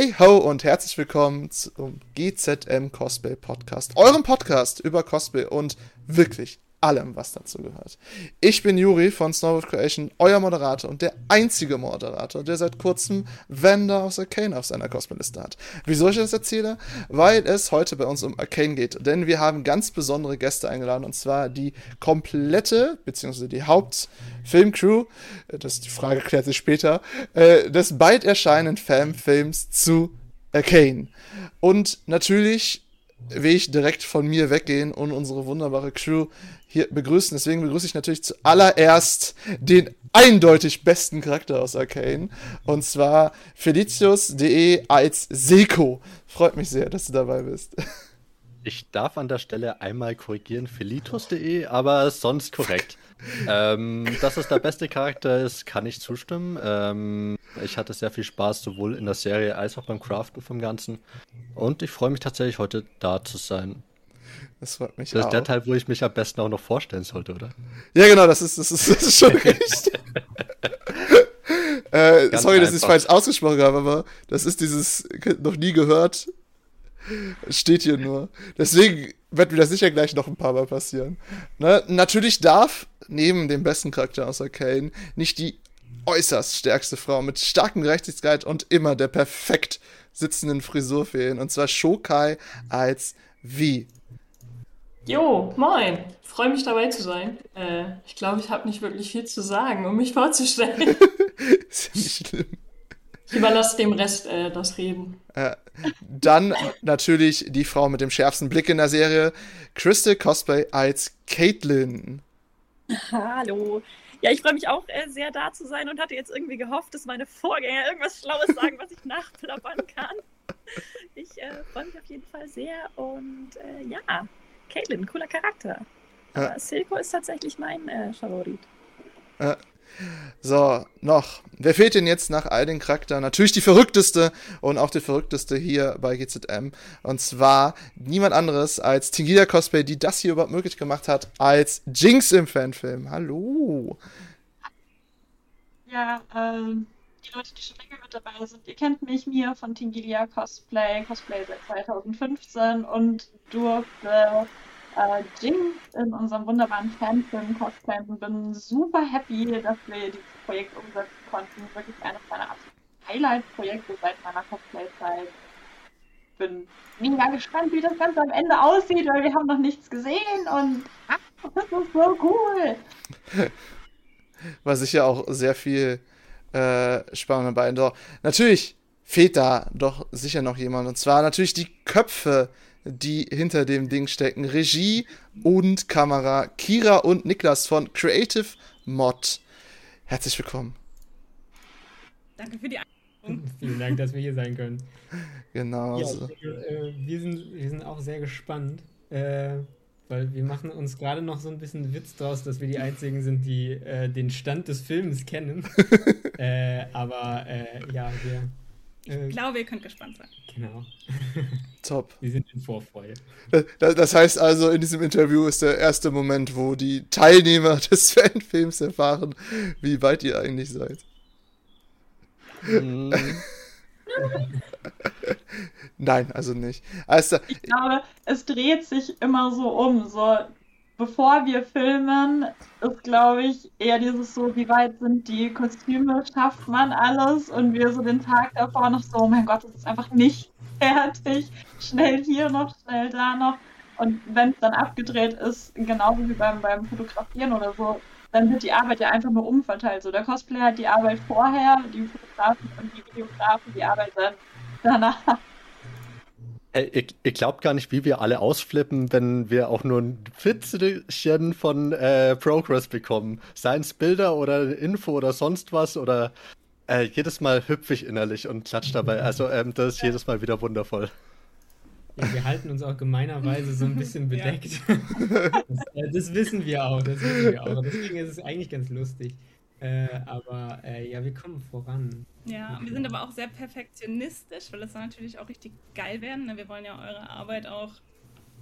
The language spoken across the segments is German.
Hey ho und herzlich willkommen zum GZM Cosplay Podcast, eurem Podcast über Cosplay und wirklich allem, was dazu gehört. Ich bin Juri von Snowboard Creation, euer Moderator und der einzige Moderator, der seit kurzem Wender aus Arcane auf seiner Cosplay-Liste hat. Wieso ich das erzähle? Weil es heute bei uns um Arcane geht, denn wir haben ganz besondere Gäste eingeladen und zwar die komplette, beziehungsweise die Hauptfilmcrew, das die Frage klärt sich später, äh, des bald erscheinenden Fanfilms zu Arcane. Und natürlich will ich direkt von mir weggehen und unsere wunderbare Crew hier begrüßen. Deswegen begrüße ich natürlich zuallererst den eindeutig besten Charakter aus Arcane. Und zwar Felicius.de als Seko. Freut mich sehr, dass du dabei bist. Ich darf an der Stelle einmal korrigieren, Felitus.de, aber sonst korrekt. ähm, dass es der beste Charakter ist, kann ich zustimmen. Ähm, ich hatte sehr viel Spaß, sowohl in der Serie als auch beim Craften vom Ganzen. Und ich freue mich tatsächlich, heute da zu sein. Das freut mich Das auch. ist der Teil, wo ich mich am besten auch noch vorstellen sollte, oder? Ja, genau, das ist, das ist, das ist schon richtig. äh, sorry, dass ich es falsch ausgesprochen habe, aber das ist dieses noch nie gehört. Steht hier nur. Deswegen wird mir das sicher gleich noch ein paar Mal passieren. Ne? Natürlich darf neben dem besten Charakter aus Arcane nicht die äußerst stärkste Frau mit starkem Gerechtigkeit und immer der perfekt sitzenden Frisur fehlen. Und zwar Shokai als wie. Jo, moin. Freue mich dabei zu sein. Äh, ich glaube, ich habe nicht wirklich viel zu sagen, um mich vorzustellen. Ist ja nicht schlimm. Ich überlasse dem Rest äh, das Reden. Äh, dann natürlich die Frau mit dem schärfsten Blick in der Serie, Crystal Cosplay als Caitlin. Hallo. Ja, ich freue mich auch äh, sehr da zu sein und hatte jetzt irgendwie gehofft, dass meine Vorgänger irgendwas Schlaues sagen, was ich nachplappern kann. Ich äh, freue mich auf jeden Fall sehr und äh, ja, Caitlin, cooler Charakter. Aber Ja. Silko ist tatsächlich mein äh, Favorit. Äh, so, noch. Wer fehlt denn jetzt nach all den Charakteren? Natürlich die verrückteste und auch die verrückteste hier bei GZM. Und zwar niemand anderes als Tingida Cosplay, die das hier überhaupt möglich gemacht hat, als Jinx im Fanfilm. Hallo. Ja, ähm, die Leute, die schon länger mit dabei sind, ihr kennt mich, Mia von Tingilia Cosplay, Cosplay seit 2015 und durfte äh, Jinx in unserem wunderbaren Fanfilm cosplayen und bin super happy, dass wir dieses Projekt umsetzen konnten. Wirklich eines meiner absoluten Highlight-Projekte seit meiner Cosplay-Zeit. Bin mega gespannt, wie das Ganze am Ende aussieht, weil wir haben noch nichts gesehen und ah, das ist so cool. war sicher auch sehr viel äh, Spannung dabei. Doch, natürlich fehlt da doch sicher noch jemand. Und zwar natürlich die Köpfe, die hinter dem Ding stecken. Regie und Kamera. Kira und Niklas von Creative Mod. Herzlich willkommen. Danke für die Einladung. Vielen Dank, dass wir hier sein können. Genau. Ja, so. äh, wir, sind, wir sind auch sehr gespannt, äh, weil wir machen uns gerade noch so ein bisschen Witz draus, dass wir die Einzigen sind, die äh, den Stand des Films kennen. äh, aber äh, ja, wir. Äh, Ich glaube, ihr könnt gespannt sein. genau. Top. Wir sind in Vorfreude. Das, das heißt also, in diesem Interview ist der erste Moment, wo die Teilnehmer des Fanfilms erfahren, wie weit ihr eigentlich seid. Mm, Nein, also nicht. Also, Ich glaube, es dreht sich immer so um. So, bevor wir filmen, ist, glaube ich, eher dieses so, wie weit sind die Kostüme, schafft man alles? Und wir so den Tag davor noch so, oh mein Gott, das ist einfach nicht fertig. Schnell hier noch, schnell da noch. Und wenn es dann abgedreht ist, genauso wie beim, beim Fotografieren oder so, dann wird die Arbeit ja einfach nur umverteilt. So, der Cosplayer hat die Arbeit vorher, die Fotografen und die Videografen die Arbeit dann danach. Ey, ihr, ihr glaubt gar nicht, wie wir alle ausflippen, wenn wir auch nur ein Fitzelchen von äh, Progress bekommen. Seien es Bilder oder Info oder sonst was oder äh, jedes Mal hüpfe ich innerlich und klatsch dabei. Also ähm, das ist jedes Mal wieder wundervoll. Ja, wir halten uns auch gemeinerweise so ein bisschen bedeckt. das, das wissen wir auch, das wissen wir auch. Deswegen ist es eigentlich ganz lustig. Äh, aber äh, ja, wir kommen voran. Ja, wir sind aber auch sehr perfektionistisch, weil das soll natürlich auch richtig geil werden. Ne? Wir wollen ja eure Arbeit auch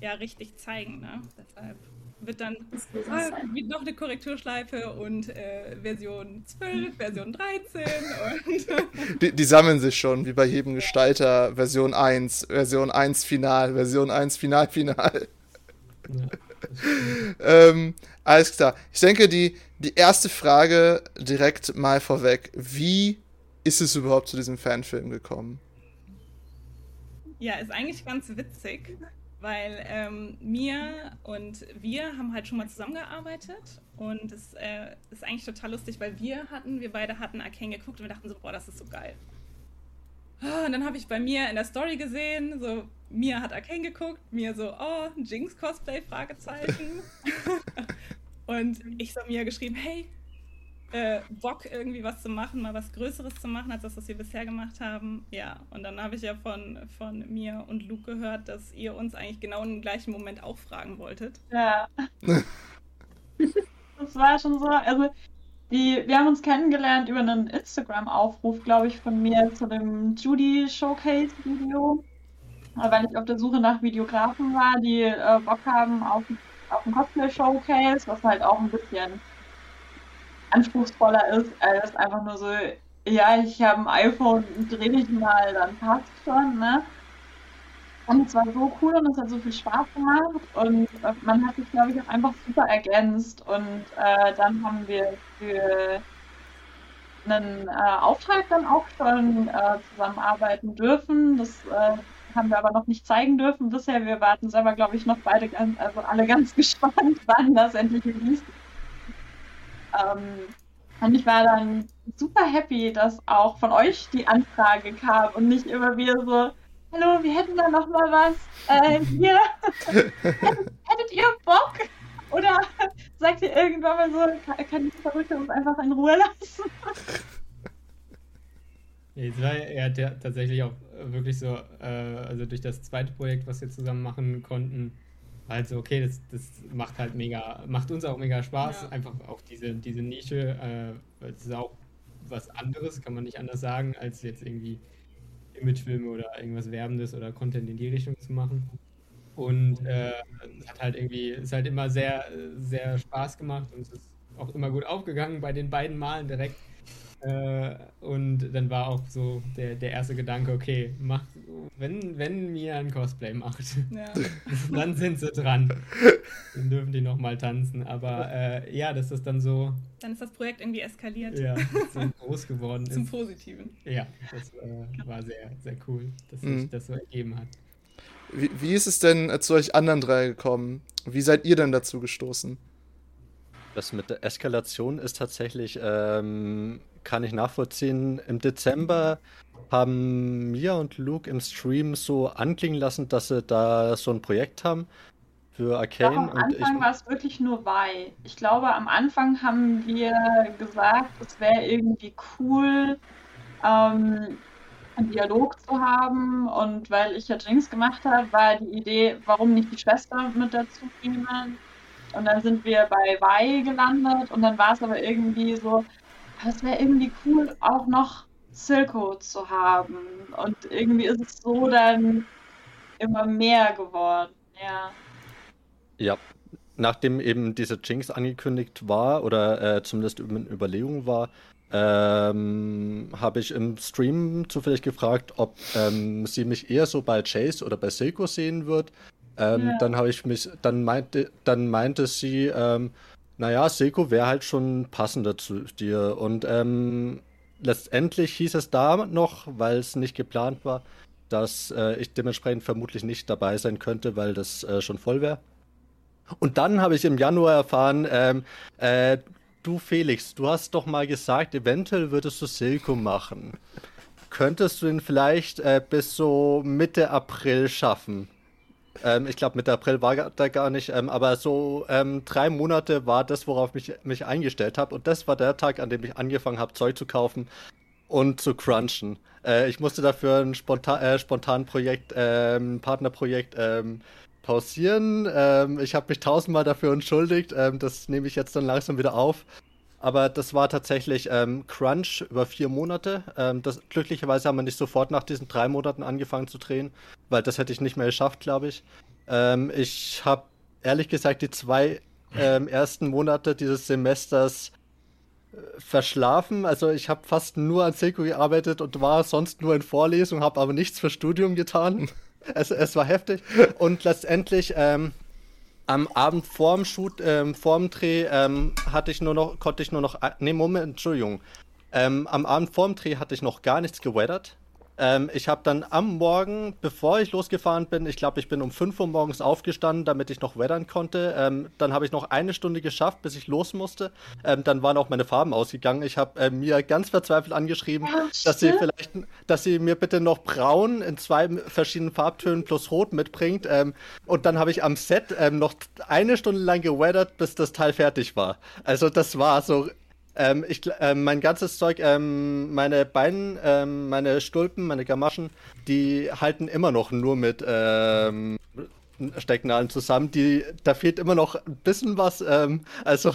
ja richtig zeigen. Ne? Deshalb wird dann wird noch eine Korrekturschleife und äh, Version 12, Version 13 und Die, die sammeln sich schon, wie bei jedem Gestalter. Version 1, Version 1 Final, Version 1 Final, Final. Ja. Ähm, alles klar. Ich denke, die, die erste Frage direkt mal vorweg. Wie ist es überhaupt zu diesem Fanfilm gekommen? Ja, ist eigentlich ganz witzig, weil ähm, mir und wir haben halt schon mal zusammengearbeitet und es äh, ist eigentlich total lustig, weil wir hatten, wir beide hatten Arcane geguckt und wir dachten so, boah, das ist so geil. Ah, Und dann habe ich bei mir in der Story gesehen, so, Mia hat Arcane geguckt, mir so, oh, Jinx-Cosplay, Fragezeichen. und ich so Mia geschrieben, hey, äh, Bock irgendwie was zu machen, mal was Größeres zu machen, als das, was wir bisher gemacht haben. Ja, und dann habe ich ja von, von mir und Luke gehört, dass ihr uns eigentlich genau im gleichen Moment auch fragen wolltet. Ja. das war schon so. Also, die, wir haben uns kennengelernt über einen Instagram-Aufruf, glaube ich, von mir zu dem Judy Showcase-Video. Weil ich auf der Suche nach Videografen war, die äh, Bock haben auf, auf ein Cosplay-Showcase, was halt auch ein bisschen anspruchsvoller ist, als einfach nur so, ja, ich habe ein iPhone, dreh dich mal, dann passt schon, ne? Und es war so cool und es hat so viel Spaß gemacht und äh, man hat sich, glaube ich, auch einfach super ergänzt und äh, dann haben wir für einen äh, Auftrag dann auch schon äh, zusammenarbeiten dürfen. Das äh, haben wir aber noch nicht zeigen dürfen bisher. Wir warten selber, glaube ich, noch beide ganz, also alle ganz gespannt, wann das endlich released ähm, und ich war dann super happy, dass auch von euch die Anfrage kam und nicht immer wieder so, hallo, wir hätten da noch mal was. Äh, hier, hättet, hättet ihr Bock? Oder sagt ihr irgendwann mal so, kann, kann die Verrückte uns einfach in Ruhe lassen? Es war ja der- tatsächlich auch wirklich so, äh, also durch das zweite Projekt, was wir zusammen machen konnten, war halt so, okay, das, das macht halt mega, macht uns auch mega Spaß, Ja. einfach auch diese, diese Nische, äh, weil es ist auch was anderes, kann man nicht anders sagen, als jetzt irgendwie Imagefilme oder irgendwas Werbendes oder Content in die Richtung zu machen. Und äh, es hat halt irgendwie, ist halt immer sehr, sehr Spaß gemacht und es ist auch immer gut aufgegangen bei den beiden Malen direkt. Äh, und dann war auch so der, der erste Gedanke, okay, mach, wenn, wenn Mia ein Cosplay macht, Ja. dann sind sie dran. Dann dürfen die nochmal tanzen. Aber äh, ja, dass das dann so, Dann ist das Projekt irgendwie eskaliert ja, so groß geworden zum ist. Positiven. Ja, das äh, war sehr, sehr cool, dass Mhm. sich das so ergeben hat. Wie, wie ist es denn äh, zu euch anderen drei gekommen? Wie seid ihr denn dazu gestoßen? Das mit der Eskalation ist tatsächlich, ähm, kann ich nachvollziehen. Im Dezember haben Mia und Luke im Stream so anklingen lassen, dass sie da so ein Projekt haben für Arcane. am Und ich, Anfang war es wirklich nur Vi. Ich glaube, am Anfang haben wir gesagt, es wäre irgendwie cool, ähm, einen Dialog zu haben. Und weil ich ja Jinx gemacht habe, war die Idee, warum nicht die Schwester mit dazu nehmen. Und dann sind wir bei Vi gelandet und dann war es aber irgendwie so, es wäre irgendwie cool, auch noch Silco zu haben. Und irgendwie ist es so dann immer mehr geworden. Ja. ja, nachdem eben diese Jinx angekündigt war oder äh, zumindest in Überlegung war, ähm, habe ich im Stream zufällig gefragt, ob ähm, sie mich eher so bei Chase oder bei Silco sehen wird. Ähm, Ja. Dann habe ich mich, dann meinte, dann meinte sie, ähm, naja, Silco wäre halt schon passender zu dir. Und ähm, letztendlich hieß es da noch, weil es nicht geplant war, dass äh, ich dementsprechend vermutlich nicht dabei sein könnte, weil das äh, schon voll wäre. Und dann habe ich im Januar erfahren, ähm, äh, du Felix, du hast doch mal gesagt, eventuell würdest du Silco machen. Könntest du ihn vielleicht äh, bis so Mitte April schaffen? Ähm, ich glaube, Mitte April war da gar nicht, ähm, aber so ähm, drei Monate war das, worauf ich mich eingestellt habe. Und das war der Tag, an dem ich angefangen habe, Zeug zu kaufen und zu crunchen. Äh, ich musste dafür ein spontan, äh, spontan Projekt, ähm, Partnerprojekt ähm, pausieren. Ähm, ich habe mich tausendmal dafür entschuldigt. Ähm, das nehme ich jetzt dann langsam wieder auf. Aber das war tatsächlich ähm, Crunch über vier Monate. Ähm, das, glücklicherweise haben wir nicht sofort nach diesen drei Monaten angefangen zu drehen, weil das hätte ich nicht mehr geschafft, glaube ich. Ähm, ich habe ehrlich gesagt die zwei ähm, ersten Monate dieses Semesters äh, verschlafen. Also ich habe fast nur an Seku gearbeitet und war sonst nur in Vorlesungen, habe aber nichts für Studium getan. es, es war heftig. Und letztendlich ähm, am Abend vorm Shoot, ähm, vorm Dreh, ähm, hatte ich nur noch, konnte ich nur noch, nee, Moment, Entschuldigung. Ähm, am Abend vorm Dreh hatte ich noch gar nichts geweathert. Ähm, ich habe dann am Morgen, bevor ich losgefahren bin, ich glaube, ich bin um 5 Uhr morgens aufgestanden, damit ich noch weathern konnte. Ähm, dann habe ich noch eine Stunde geschafft, bis ich los musste. Ähm, dann waren auch meine Farben ausgegangen. Ich habe äh, mir ganz verzweifelt angeschrieben, Ja, dass sie vielleicht, dass sie mir bitte noch braun in zwei verschiedenen Farbtönen plus rot mitbringt. Ähm, und dann habe ich am Set ähm, noch eine Stunde lang geweathert, bis das Teil fertig war. Also das war so ähm, ich, ähm, mein ganzes Zeug, ähm, meine Beine, ähm, meine Stulpen, meine Gamaschen, die halten immer noch nur mit ähm, Stecknadeln zusammen. Die, da fehlt immer noch ein bisschen was. Ähm, also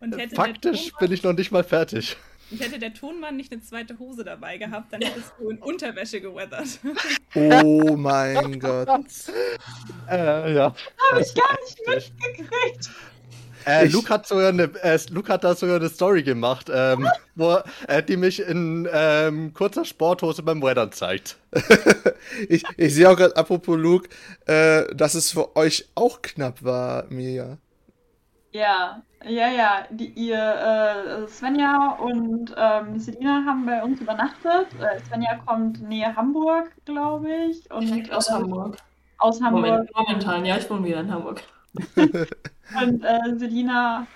Und hätte, faktisch bin ich noch nicht mal fertig. und hätte der Tonmann nicht eine zweite Hose dabei gehabt, dann hättest du in Unterwäsche geweathert. Oh mein Gott. Äh, ja. Habe ich gar nicht mitgekriegt. Äh, Ich- Luke, hat sogar eine, äh, Luke hat da sogar eine Story gemacht, ähm, wo, äh, die mich in ähm, kurzer Sporthose beim Weathern zeigt. ich, ich sehe auch gerade, apropos Luke, äh, dass es für euch auch knapp war, Mia. Ja, ja, ja. Die, ihr äh, Svenja und ähm, Selina haben bei uns übernachtet. Äh, Svenja kommt nähe Hamburg, glaube ich. Und, Direkt aus äh, Hamburg. Aus Hamburg. Moment, momentan, ja, ich wohne wieder in Hamburg. Und äh, Selina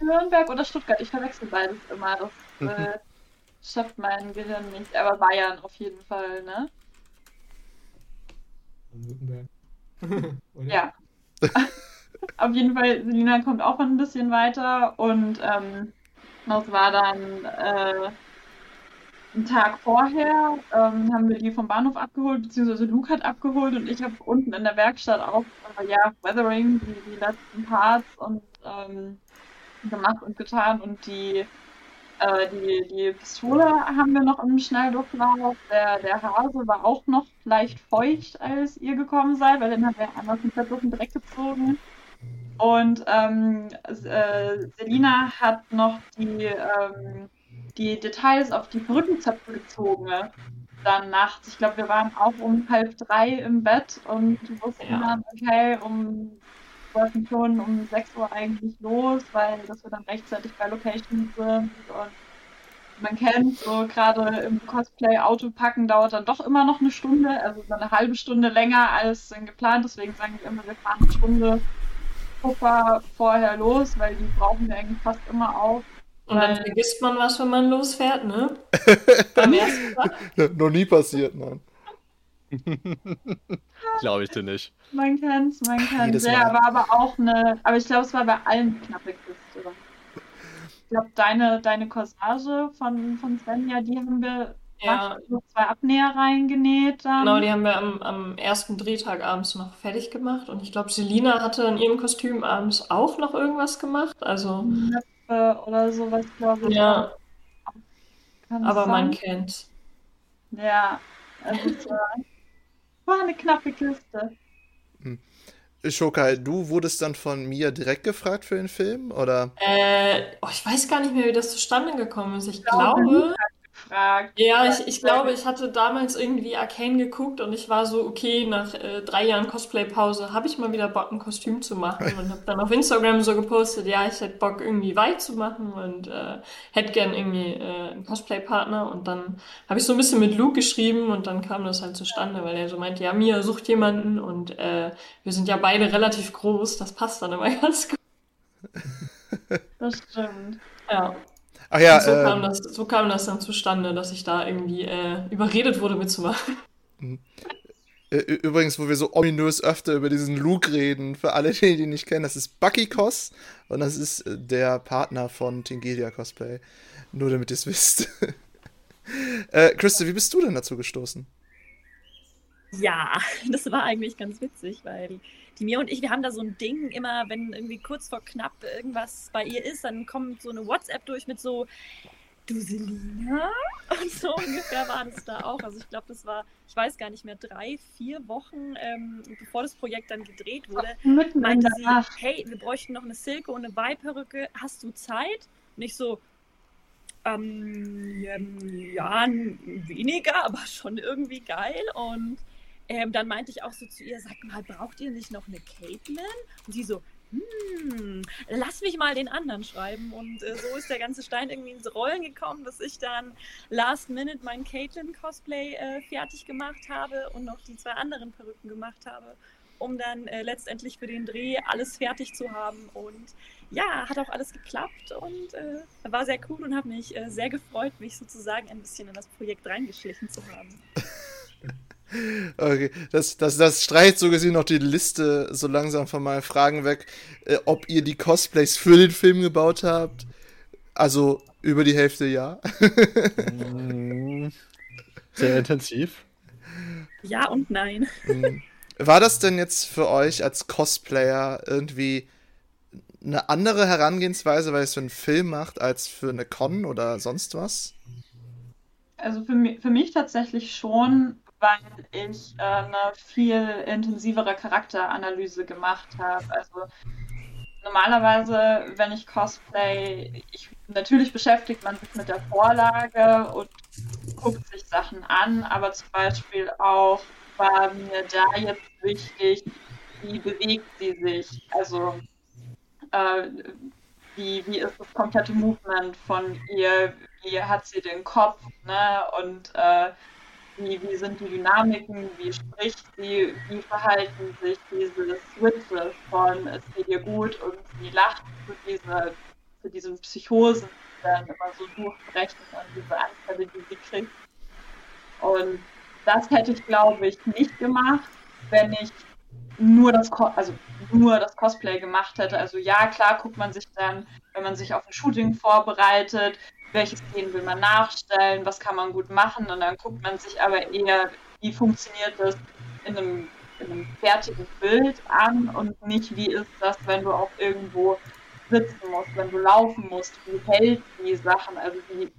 Nürnberg oder Stuttgart. Ich verwechsel beides immer. Das Mhm. äh, schafft mein Gehirn nicht. Aber Bayern auf jeden Fall, ne? Württemberg. Ja. Auf jeden Fall, Selina kommt auch ein bisschen weiter und ähm, das war dann äh, einen Tag vorher, ähm, haben wir die vom Bahnhof abgeholt, beziehungsweise Luke hat abgeholt und ich habe unten in der Werkstatt auch, äh, ja, Weathering, die, die letzten Parts und ähm, gemacht und getan und die, äh, die, die Pistole haben wir noch im Schnelldurchlauf. Der, der Hase war auch noch leicht feucht, als ihr gekommen seid, weil den haben wir einmal komplett durch den Dreck gezogen. Und ähm, äh, Selina hat noch die, ähm, die Details auf die Perückenzöpfe gezogen. Dann nachts. Ich glaube, wir waren auch um halb drei im Bett und wussten Ja. dann, okay, um wollten schon um 6 Uhr eigentlich los, weil dass wir dann rechtzeitig bei Location sind und man kennt so gerade im Cosplay Auto packen dauert dann doch immer noch eine Stunde, also so eine halbe Stunde länger als dann geplant, deswegen sagen wir immer, wir fahren eine Stunde Puffer vorher los, weil die brauchen wir eigentlich fast immer auf. Und dann vergisst man was, wenn man losfährt, ne? Beim ersten Mal. Noch nie passiert, nein. Glaube ich dir nicht. Man kennt's, man kennt's. Jedes Ja, war aber auch eine, aber ich glaube, es war bei allen knappe Kiste. Ich glaube, deine, deine Corsage von, von Svenja, die haben wir Ja, zwei Abnäher reingenäht dann. genau, die haben wir am, am ersten Drehtag abends noch fertig gemacht. Und ich glaube, Selina hatte in ihrem Kostüm abends auch noch irgendwas gemacht. Also, Näpfe oder sowas, glaube ich. ja, Kann aber man sein? kennt's. Ja, also es war, war eine knappe Kiste. Shokai, du wurdest dann von Mia direkt gefragt für den Film? Oder? Äh, oh, ich weiß gar nicht mehr, wie das zustande gekommen ist. Ich glaube, glaube, Gefragt. ja, ich, ich glaube, ich hatte damals irgendwie Arcane geguckt und ich war so, okay, nach äh, drei Jahren Cosplay-Pause habe ich mal wieder Bock, ein Kostüm zu machen und habe dann auf Instagram so gepostet, ja, ich hätte Bock, irgendwie weit zu machen und äh, hätte gern irgendwie äh, einen Cosplay-Partner und dann habe ich so ein bisschen mit Luke geschrieben und dann kam das halt zustande, weil er so meinte, ja, Mia sucht jemanden und äh, wir sind ja beide relativ groß, das passt dann immer ganz gut. Das stimmt. Ja. Ach ja, so, kam ähm, das, so kam das dann zustande, dass ich da irgendwie äh, überredet wurde mitzumachen. äh, übrigens, wo wir so ominös öfter über diesen Luke reden, für alle, die ihn nicht kennen, das ist Bucky Cos und das ist äh, der Partner von Tingeria Cosplay. Nur damit ihr es wisst. äh, Christa, wie bist du denn dazu gestoßen? Ja, das war eigentlich ganz witzig, weil die, Mia und ich, wir haben da so ein Ding, immer wenn irgendwie kurz vor knapp irgendwas bei ihr ist, dann kommt so eine WhatsApp durch mit so, du Selina? Und so ungefähr war das da auch. Also ich glaube, das war, ich weiß gar nicht mehr, drei, vier Wochen, ähm, bevor das Projekt dann gedreht wurde, Mitten in meinte sie, hey, wir bräuchten noch eine Silke und eine Weihperücke, hast du Zeit? Nicht so, ähm, ja, weniger, aber schon irgendwie geil. Und ähm, dann meinte ich auch so zu ihr, sag mal, braucht ihr nicht noch eine Caitlin? Und sie so, hm, lass mich mal den anderen schreiben. Und äh, so ist der ganze Stein irgendwie ins Rollen gekommen, dass ich dann last minute mein Caitlin-Cosplay äh, fertig gemacht habe und noch die zwei anderen Perücken gemacht habe, um dann äh, letztendlich für den Dreh alles fertig zu haben. Und ja, hat auch alles geklappt und äh, war sehr cool und habe mich äh, sehr gefreut, mich sozusagen ein bisschen in das Projekt reingeschlichen zu haben. Okay, das, das, das streicht so gesehen noch die Liste so langsam von meinen Fragen weg, äh, ob ihr die Cosplays für den Film gebaut habt. Also über die Hälfte ja. Sehr intensiv. Ja und nein. Mhm. War das denn jetzt für euch als Cosplayer irgendwie eine andere Herangehensweise, weil ihr es für einen Film macht, als für eine Con oder sonst was? Also für mich, für mich tatsächlich schon, weil ich äh, eine viel intensivere Charakteranalyse gemacht habe. Also normalerweise, wenn ich Cosplay, ich, natürlich beschäftigt man sich mit der Vorlage und guckt sich Sachen an, aber zum Beispiel auch war mir da jetzt wichtig, wie bewegt sie sich. Also äh, wie, wie ist das komplette Movement von ihr, wie hat sie den Kopf, ne? Und äh, wie, wie sind die Dynamiken, wie spricht sie, wie verhalten sich diese Switches von es geht ihr gut und sie lacht zu, diese, zu diesen Psychosen, die dann immer so durchbrechen und diese Anfälle, die sie kriegt. Und das hätte ich, glaube ich, nicht gemacht, wenn ich nur das, also nur das Cosplay gemacht hätte. Also ja, klar guckt man sich dann, wenn man sich auf ein Shooting vorbereitet, welche Szenen will man nachstellen, was kann man gut machen und dann guckt man sich aber eher, wie funktioniert das in einem, in einem fertigen Bild an und nicht, wie ist das, wenn du auch irgendwo sitzen musst, wenn du laufen musst, wie hält die Sachen, also wie,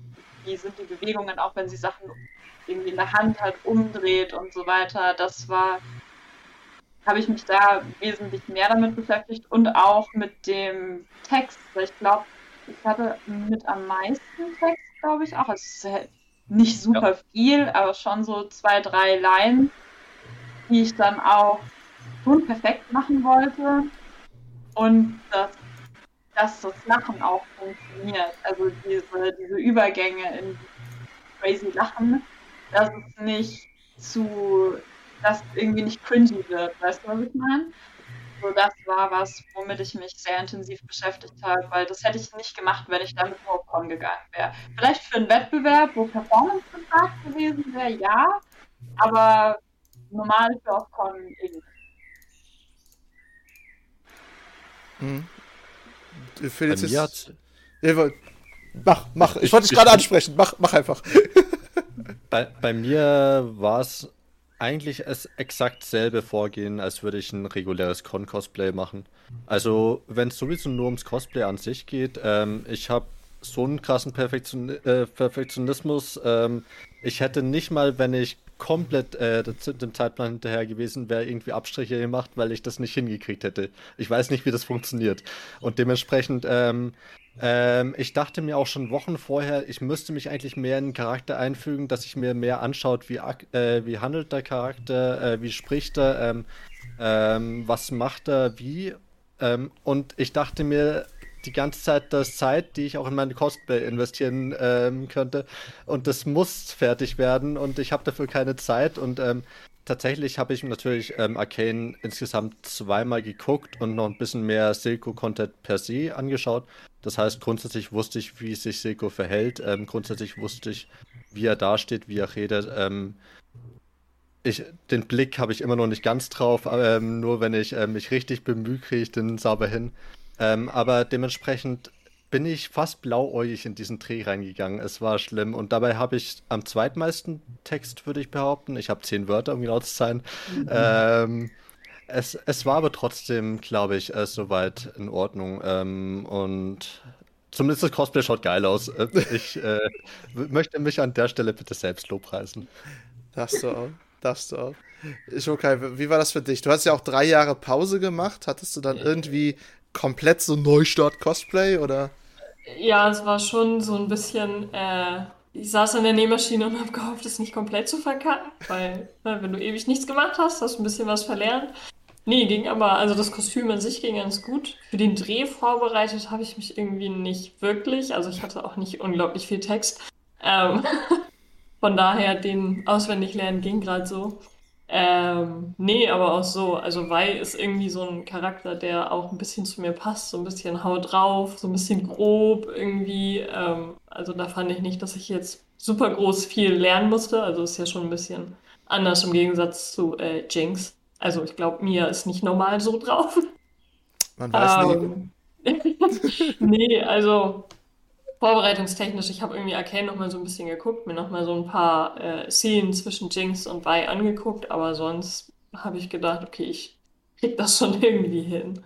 wie sind die Bewegungen, auch wenn sie Sachen irgendwie in der Hand hat, umdreht und so weiter. Das war habe ich mich da wesentlich mehr damit beschäftigt und auch mit dem Text. Ich glaube, ich hatte mit am meisten Text, glaube ich, auch. Also es ist ja nicht super viel, aber schon so zwei, drei Lines, die ich dann auch schon perfekt machen wollte. Und dass, dass das Lachen auch funktioniert. Also diese, diese Übergänge in crazy Lachen, dass es nicht zu dass irgendwie nicht cringy wird, weißt du, was ich meine? So, das war was, womit ich mich sehr intensiv beschäftigt habe, weil das hätte ich nicht gemacht, wenn ich damit Popcorn gegangen wäre. Vielleicht für einen Wettbewerb, wo Performance gefragt gewesen wäre, ja, aber normal für Popcorn irgendwie. Mhm. Bei Felix mach, mach. Ich Ich- wollte dich ich- gerade ansprechen. Mach, mach einfach. Bei, bei mir war es eigentlich es exakt selbe Vorgehen, als würde ich ein reguläres Con-Cosplay machen. Also, wenn es sowieso nur ums Cosplay an sich geht, ähm, ich habe so einen krassen Perfektion äh, Perfektionismus. Ähm, ich hätte nicht mal, wenn ich komplett äh, dem Zeitplan hinterher gewesen wäre, irgendwie Abstriche gemacht, weil ich das nicht hingekriegt hätte. Ich weiß nicht, wie das funktioniert. Und dementsprechend, ähm, ähm, ich dachte mir auch schon Wochen vorher, ich müsste mich eigentlich mehr in den Charakter einfügen, dass ich mir mehr anschaut, wie, äh, wie handelt der Charakter, äh, wie spricht er, ähm, ähm, was macht er, wie. Ähm, und ich dachte mir die ganze Zeit, dass Zeit, die ich auch in meine Cosplay investieren ähm, könnte, und das muss fertig werden und ich habe dafür keine Zeit und ähm, Tatsächlich habe ich natürlich ähm, Arcane insgesamt zweimal geguckt und noch ein bisschen mehr Silco-Content per se angeschaut. Das heißt, grundsätzlich wusste ich, wie sich Silco verhält. Ähm, grundsätzlich wusste ich, wie er dasteht, wie er redet. Ähm, ich, den Blick habe ich immer noch nicht ganz drauf, ähm, nur wenn ich ähm, mich richtig bemühe, kriege ich den sauber hin. Ähm, aber dementsprechend bin ich fast blauäugig in diesen Dreh reingegangen. Es war schlimm. Und dabei habe ich am zweitmeisten Text, würde ich behaupten. Ich habe zehn Wörter, um genau zu sein. Ähm, es, es war aber trotzdem, glaube ich, äh, soweit in Ordnung. Ähm, und zumindest das Cosplay schaut geil aus. Äh, ich äh, möchte mich an der Stelle bitte selbst lobpreisen. Darfst du auch. Darfst du auch. Ist okay. Wie war das für dich? Du hast ja auch drei Jahre Pause gemacht. Hattest du dann irgendwie komplett so Neustart-Cosplay oder? Ja, es war schon so ein bisschen. Äh, ich saß an der Nähmaschine und habe gehofft, es nicht komplett zu verkacken, weil ne, wenn du ewig nichts gemacht hast, hast du ein bisschen was verlernt. Nee, ging aber, also das Kostüm an sich ging ganz gut. Für den Dreh vorbereitet habe ich mich irgendwie nicht wirklich. Also ich hatte auch nicht unglaublich viel Text. Ähm, von daher, den auswendig lernen ging gerade so. Ähm, nee, aber auch so. Also Wei ist irgendwie so ein Charakter, der auch ein bisschen zu mir passt. So ein bisschen haut drauf, so ein bisschen grob irgendwie. Ähm, also da fand ich nicht, dass ich jetzt super groß viel lernen musste. Also ist ja schon ein bisschen anders im Gegensatz zu äh, Jinx. Also ich glaube, Mia ist nicht normal so drauf. Man weiß ähm, nie. nee, also vorbereitungstechnisch, ich habe irgendwie Arcane noch mal so ein bisschen geguckt, mir noch mal so ein paar äh, Szenen zwischen Jinx und Vi angeguckt, aber sonst habe ich gedacht, okay, ich krieg das schon irgendwie hin.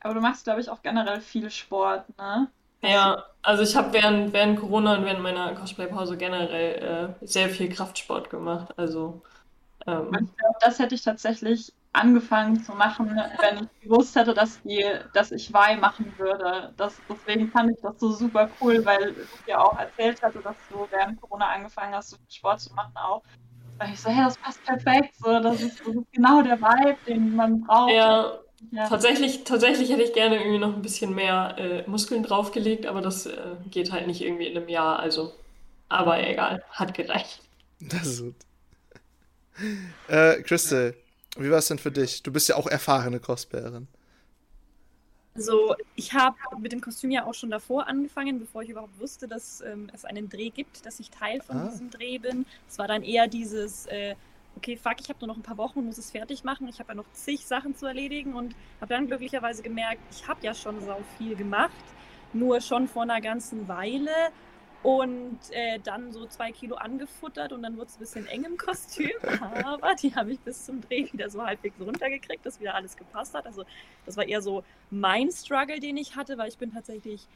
Aber du machst, glaube ich, auch generell viel Sport, ne? Ja, also ich habe während, während Corona und während meiner Cosplay-Pause generell äh, sehr viel Kraftsport gemacht. Also ähm, ich glaube, das hätte ich tatsächlich angefangen zu machen, wenn ich gewusst hätte, dass, die, dass ich Wei machen würde. Das, deswegen fand ich das so super cool, weil du ja auch erzählt hatte, dass du während Corona angefangen hast, Sport zu machen auch. Da ich so, hey, das passt perfekt, so, das ist, ist genau der Vibe, den man braucht. Ja, ja. Tatsächlich, tatsächlich hätte ich gerne irgendwie noch ein bisschen mehr äh, Muskeln draufgelegt, aber das äh, geht halt nicht irgendwie in einem Jahr, also. Aber egal, hat gereicht. Das ist gut. Äh, Crystal, wie war es denn für dich? Du bist ja auch erfahrene Cosplayerin. Also ich habe mit dem Kostüm ja auch schon davor angefangen, bevor ich überhaupt wusste, dass ähm, es einen Dreh gibt, dass ich Teil von ah. diesem Dreh bin. Es war dann eher dieses, äh, okay, fuck, ich habe nur noch ein paar Wochen und muss es fertig machen. Ich habe ja noch zig Sachen zu erledigen und habe dann glücklicherweise gemerkt, ich habe ja schon so viel gemacht, nur schon vor einer ganzen Weile und äh, dann so zwei Kilo angefuttert und dann wurde es ein bisschen eng im Kostüm. Aber die habe ich bis zum Dreh wieder so halbwegs runtergekriegt, dass wieder alles gepasst hat. Also das war eher so mein Struggle, den ich hatte, weil ich bin tatsächlich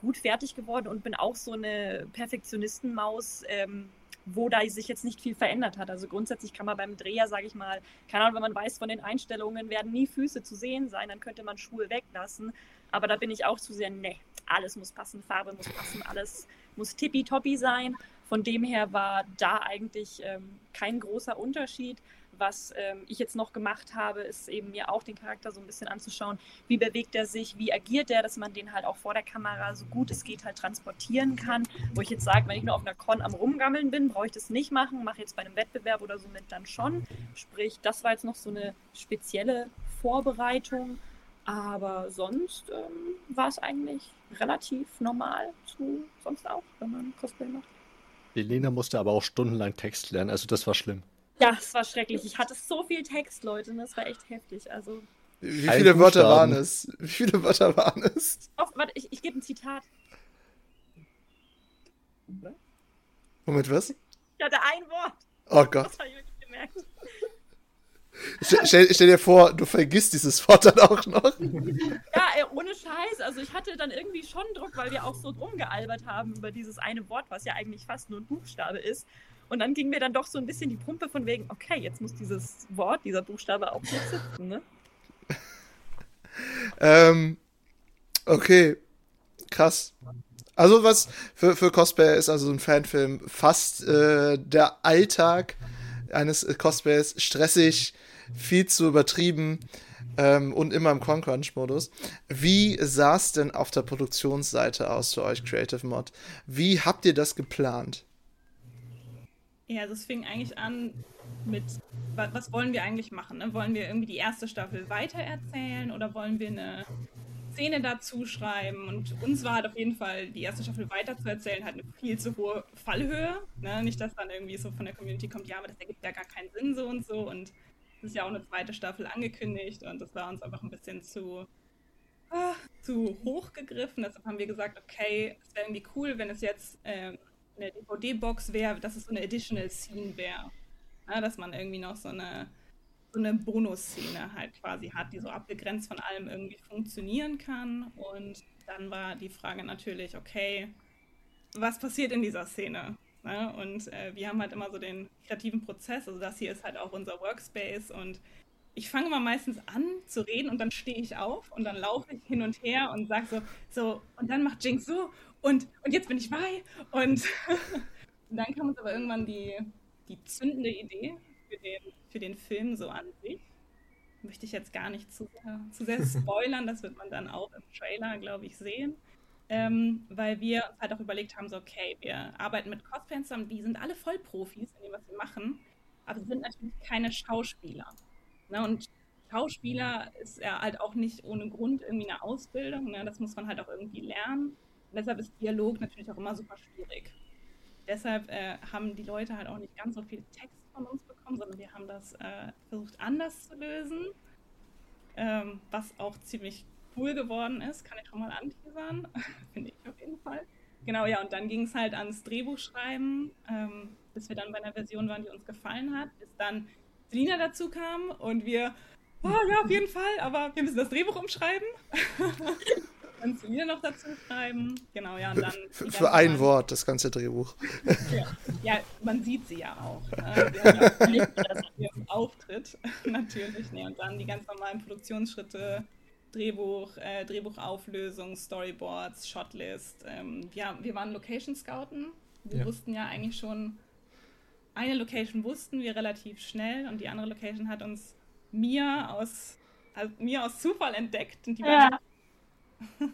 gut fertig geworden und bin auch so eine Perfektionistenmaus, ähm, wo da sich jetzt nicht viel verändert hat. Also grundsätzlich kann man beim Dreher, sage ich mal, keine Ahnung, wenn man weiß, von den Einstellungen werden nie Füße zu sehen sein, dann könnte man Schuhe weglassen. Aber da bin ich auch zu sehr, ne, alles muss passen, Farbe muss passen, alles muss tippitoppi sein. Von dem her war da eigentlich ähm, kein großer Unterschied. Was ähm, ich jetzt noch gemacht habe, ist eben mir auch den Charakter so ein bisschen anzuschauen. Wie bewegt er sich, wie agiert er, dass man den halt auch vor der Kamera so gut es geht halt transportieren kann. Wo ich jetzt sage, wenn ich nur auf einer Con am Rumgammeln bin, brauche ich das nicht machen, mache jetzt bei einem Wettbewerb oder so mit dann schon. Sprich, das war jetzt noch so eine spezielle Vorbereitung. Aber sonst ähm, war es eigentlich relativ normal zu sonst auch, wenn man Cosplay macht. Helena musste aber auch stundenlang Text lernen, also das war schlimm. Ja, es war schrecklich. Ich hatte so viel Text, Leute, das war echt heftig. Also. Wie viele Wörter waren es? Wie viele Wörter waren es? Oh, warte, ich, ich gebe ein Zitat. Moment, was? Ich hatte ein Wort. Oh Gott. Das habe ich wirklich gemerkt. Stell, stell, dir vor, du vergisst dieses Wort dann auch noch. Ja, ey, ohne Scheiß. Also ich hatte dann irgendwie schon Druck, weil wir auch so rumgealbert haben über dieses eine Wort, was ja eigentlich fast nur ein Buchstabe ist. Und dann ging mir dann doch so ein bisschen die Pumpe von wegen, okay, jetzt muss dieses Wort, dieser Buchstabe auch nicht sitzen, ne? ähm, okay, krass. Also was für, für Cosplay ist also ein Fanfilm fast äh, der Alltag eines Cosplays stressig, viel zu übertrieben ähm, und immer im Con-Crunch-Modus. Wie sah es denn auf der Produktionsseite aus für euch, Creative Mod? Wie habt ihr das geplant? Ja, also es fing eigentlich an mit, was wollen wir eigentlich machen? Ne? Wollen wir irgendwie die erste Staffel weitererzählen oder wollen wir eine Szene dazu schreiben? Und uns war halt auf jeden Fall die erste Staffel weiterzuerzählen, halt eine viel zu hohe Fallhöhe. Ne? Nicht, dass dann irgendwie so von der Community kommt, ja, aber das ergibt ja gar keinen Sinn so und so. Und ist ja auch eine zweite Staffel angekündigt und das war uns einfach ein bisschen zu, ah, zu hoch gegriffen. Deshalb haben wir gesagt, okay, es wäre irgendwie cool, wenn es jetzt äh, eine DVD-Box wäre, dass es so eine Additional Scene wäre. Ja, dass man irgendwie noch so eine, so eine Bonusszene halt quasi hat, die so abgegrenzt von allem irgendwie funktionieren kann. Und dann war die Frage natürlich, okay, was passiert in dieser Szene? Ne? Und äh, wir haben halt immer so den kreativen Prozess, also das hier ist halt auch unser Workspace. Und ich fange mal meistens an zu reden und dann stehe ich auf und dann laufe ich hin und her und sage so, so, und dann macht Jinx so und, und jetzt bin ich bei. Und, und dann kam uns aber irgendwann die, die zündende Idee für den, für den Film so an sich. Möchte ich jetzt gar nicht zu zu sehr spoilern, das wird man dann auch im Trailer, glaube ich, sehen ähm, weil wir uns halt auch überlegt haben, so okay, wir arbeiten mit Cosplayern zusammen, die sind alle Vollprofis in dem, was sie machen, aber sie sind natürlich keine Schauspieler. Ne? Und Schauspieler ist ja halt auch nicht ohne Grund irgendwie eine Ausbildung, ne? das muss man halt auch irgendwie lernen. Und deshalb ist Dialog natürlich auch immer super schwierig. Deshalb äh, haben die Leute halt auch nicht ganz so viel Text von uns bekommen, sondern wir haben das äh, versucht anders zu lösen, ähm, was auch ziemlich cool geworden ist, kann ich schon mal anteasern. Finde ich auf jeden Fall. Genau, ja, und dann ging es halt ans Drehbuchschreiben, ähm, bis wir dann bei einer Version waren, die uns gefallen hat, bis dann Selina dazu kam und wir, oh ja, auf jeden Fall, aber wir müssen das Drehbuch umschreiben. und Selina noch dazu schreiben. Genau, ja, und dann. Für, ein Wort, das ganze Drehbuch. Ja, ja man sieht sie ja auch. Äh, wir haben ja auch Auftritt, natürlich. Nee, und dann die ganz normalen Produktionsschritte Drehbuch, äh, Drehbuchauflösung, Storyboards, Shotlist. Ähm, ja, wir waren Location Scouten. Wir ja. wussten ja eigentlich schon, eine Location wussten wir relativ schnell und die andere Location hat uns mir aus, also mir aus Zufall entdeckt. Und die ja.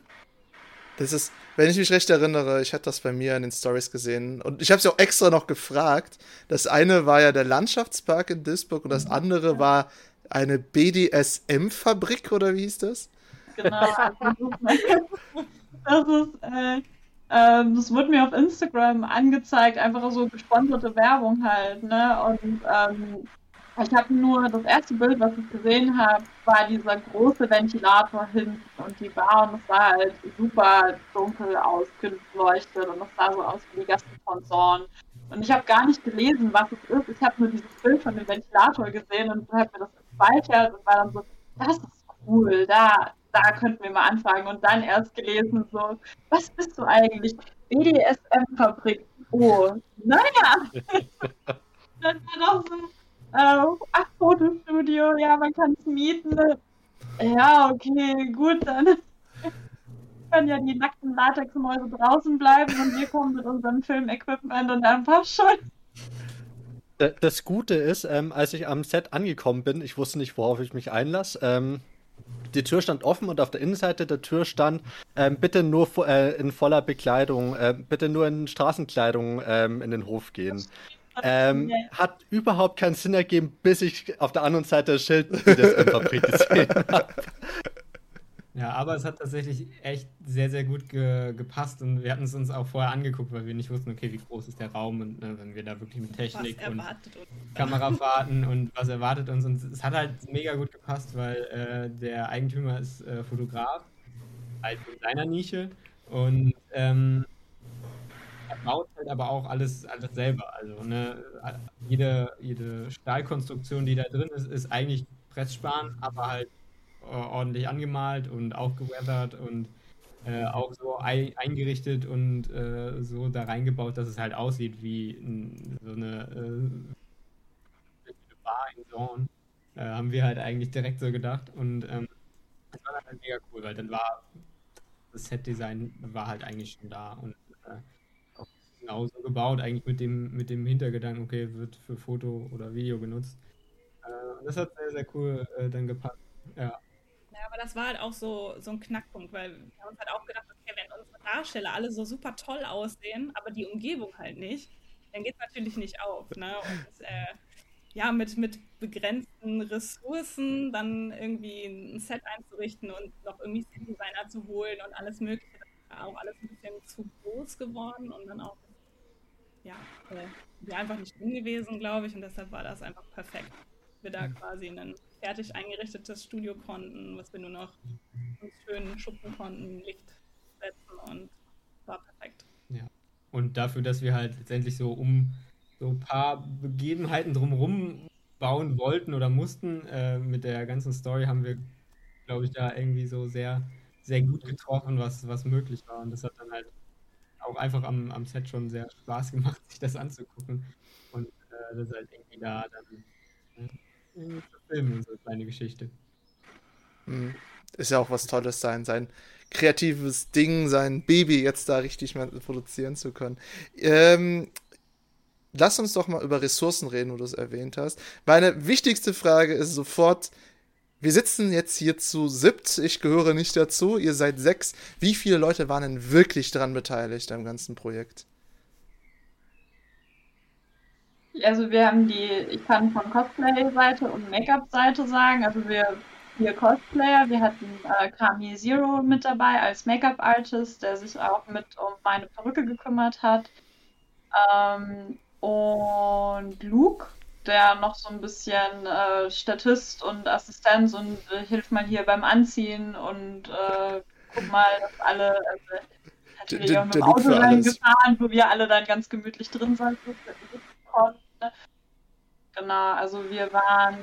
Das ist, wenn ich mich recht erinnere, ich hatte das bei mir in den Stories gesehen und ich habe sie auch extra noch gefragt. Das eine war ja der Landschaftspark in Duisburg und das mhm. andere war eine BDSM-Fabrik oder wie hieß das? Genau. das ist, äh, ähm, das wurde mir auf Instagram angezeigt, einfach so gesponserte Werbung halt, ne? Und ähm, ich habe nur das erste Bild, was ich gesehen habe, war dieser große Ventilator hinten und die Bar und es sah halt super dunkel ausgeleuchtet und es sah so aus wie die Gasten von Zorn. Und ich habe gar nicht gelesen, was es ist. Ich habe nur dieses Bild von dem Ventilator gesehen und habe mir das gespeichert und war dann so, das ist cool, da, da könnten wir mal anfangen. Und dann erst gelesen, so, was bist du eigentlich? BDSM-Fabrik. Oh, naja. dann war noch so, äh, ach, Fotostudio, ja, man kann es mieten. Ja, okay, gut, dann können ja die nackten Latexmäuse draußen bleiben und wir kommen mit unserem Filmequipment und dann passt schon. Das Gute ist, ähm, als ich am Set angekommen bin, ich wusste nicht, worauf ich mich einlasse. Ähm, die Tür stand offen und auf der Innenseite der Tür stand, ähm, bitte nur äh, in voller Bekleidung, äh, bitte nur in Straßenkleidung ähm, in den Hof gehen. Ähm, hat überhaupt keinen Sinn ergeben, bis ich auf der anderen Seite das Schild der Fabrik gesehen habe. Ja, aber es hat tatsächlich echt sehr, sehr gut ge gepasst und wir hatten es uns auch vorher angeguckt, weil wir nicht wussten, okay, wie groß ist der Raum und ne, wenn wir da wirklich mit Technik und Kamerafahrten und was erwartet uns und es hat halt mega gut gepasst, weil äh, der Eigentümer ist äh, Fotograf, halt in seiner Nische und ähm, er baut halt aber auch alles, alles selber. Also ne, jede, jede Stahlkonstruktion, die da drin ist, ist eigentlich Pressspan, aber halt ordentlich angemalt und aufgeweathert und äh, auch so ei eingerichtet und äh, so da reingebaut, dass es halt aussieht wie n, so eine äh, Bar in Zorn. Äh, haben wir halt eigentlich direkt so gedacht und ähm, das war dann halt mega cool, weil dann war das Set-Design war halt eigentlich schon da und äh, auch genauso gebaut, eigentlich mit dem, mit dem Hintergedanken, okay, wird für Foto oder Video genutzt. Äh, das hat sehr, sehr cool äh, dann gepasst. Ja. Ja, aber das war halt auch so, so ein Knackpunkt, weil wir haben uns halt auch gedacht, okay, wenn unsere Darsteller alle so super toll aussehen, aber die Umgebung halt nicht, dann geht es natürlich nicht auf. Ne? Und äh, ja, mit, mit begrenzten Ressourcen dann irgendwie ein Set einzurichten und noch irgendwie Set-Designer zu holen und alles Mögliche, das war auch alles ein bisschen zu groß geworden und dann auch, ja, äh, einfach nicht drin gewesen, glaube ich, und deshalb war das einfach perfekt. Wir da quasi einen fertig eingerichtetes Studio konnten, was wir nur noch uns schön schuppen konnten, Licht setzen und war perfekt. Ja. Und dafür, dass wir halt letztendlich so um so ein paar Begebenheiten drumherum bauen wollten oder mussten, äh, mit der ganzen Story haben wir, glaube ich, da irgendwie so sehr sehr gut getroffen, was, was möglich war. Und das hat dann halt auch einfach am, am Set schon sehr Spaß gemacht, sich das anzugucken. Und äh, das ist halt irgendwie da dann äh, filmen, unsere kleine Geschichte. Hm. Ist ja auch was Tolles sein, sein kreatives Ding, sein Baby jetzt da richtig mal produzieren zu können. Ähm, lass uns doch mal über Ressourcen reden, wo du es erwähnt hast. Meine wichtigste Frage ist sofort, wir sitzen jetzt hier zu siebt, ich gehöre nicht dazu, ihr seid sechs. Wie viele Leute waren denn wirklich daran beteiligt am ganzen Projekt? Also wir haben die, ich kann von Cosplay-Seite und Make-up-Seite sagen, also wir vier Cosplayer, wir hatten äh, Kami Zero mit dabei als Make-up-Artist, der sich auch mit um meine Perücke gekümmert hat. Ähm, und Luke, der noch so ein bisschen äh, Statist und Assistenz und äh, hilft mal hier beim Anziehen und äh, guck mal, dass alle also, natürlich auch mit dem Auto reingefahren, wo wir alle dann ganz gemütlich drin sind. Genau, also wir waren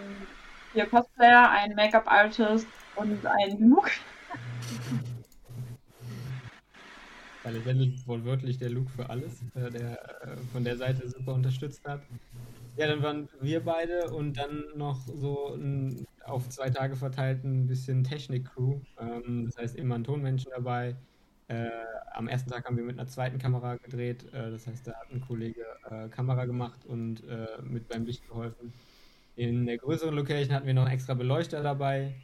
vier Cosplayer, ein Make-up-Artist und ein Luke. Ja, letztendlich wortwörtlich der Luke für alles, äh, der äh, von der Seite super unterstützt hat. Ja, dann waren wir beide und dann noch so ein, auf zwei Tage verteilt ein bisschen Technik-Crew. Ähm, das heißt, immer ein Tonmenschen dabei. Äh, am ersten Tag haben wir mit einer zweiten Kamera gedreht. Äh, das heißt, da hat ein Kollege äh, Kamera gemacht und äh, mit beim Licht geholfen. In der größeren Location hatten wir noch einen extra Beleuchter dabei.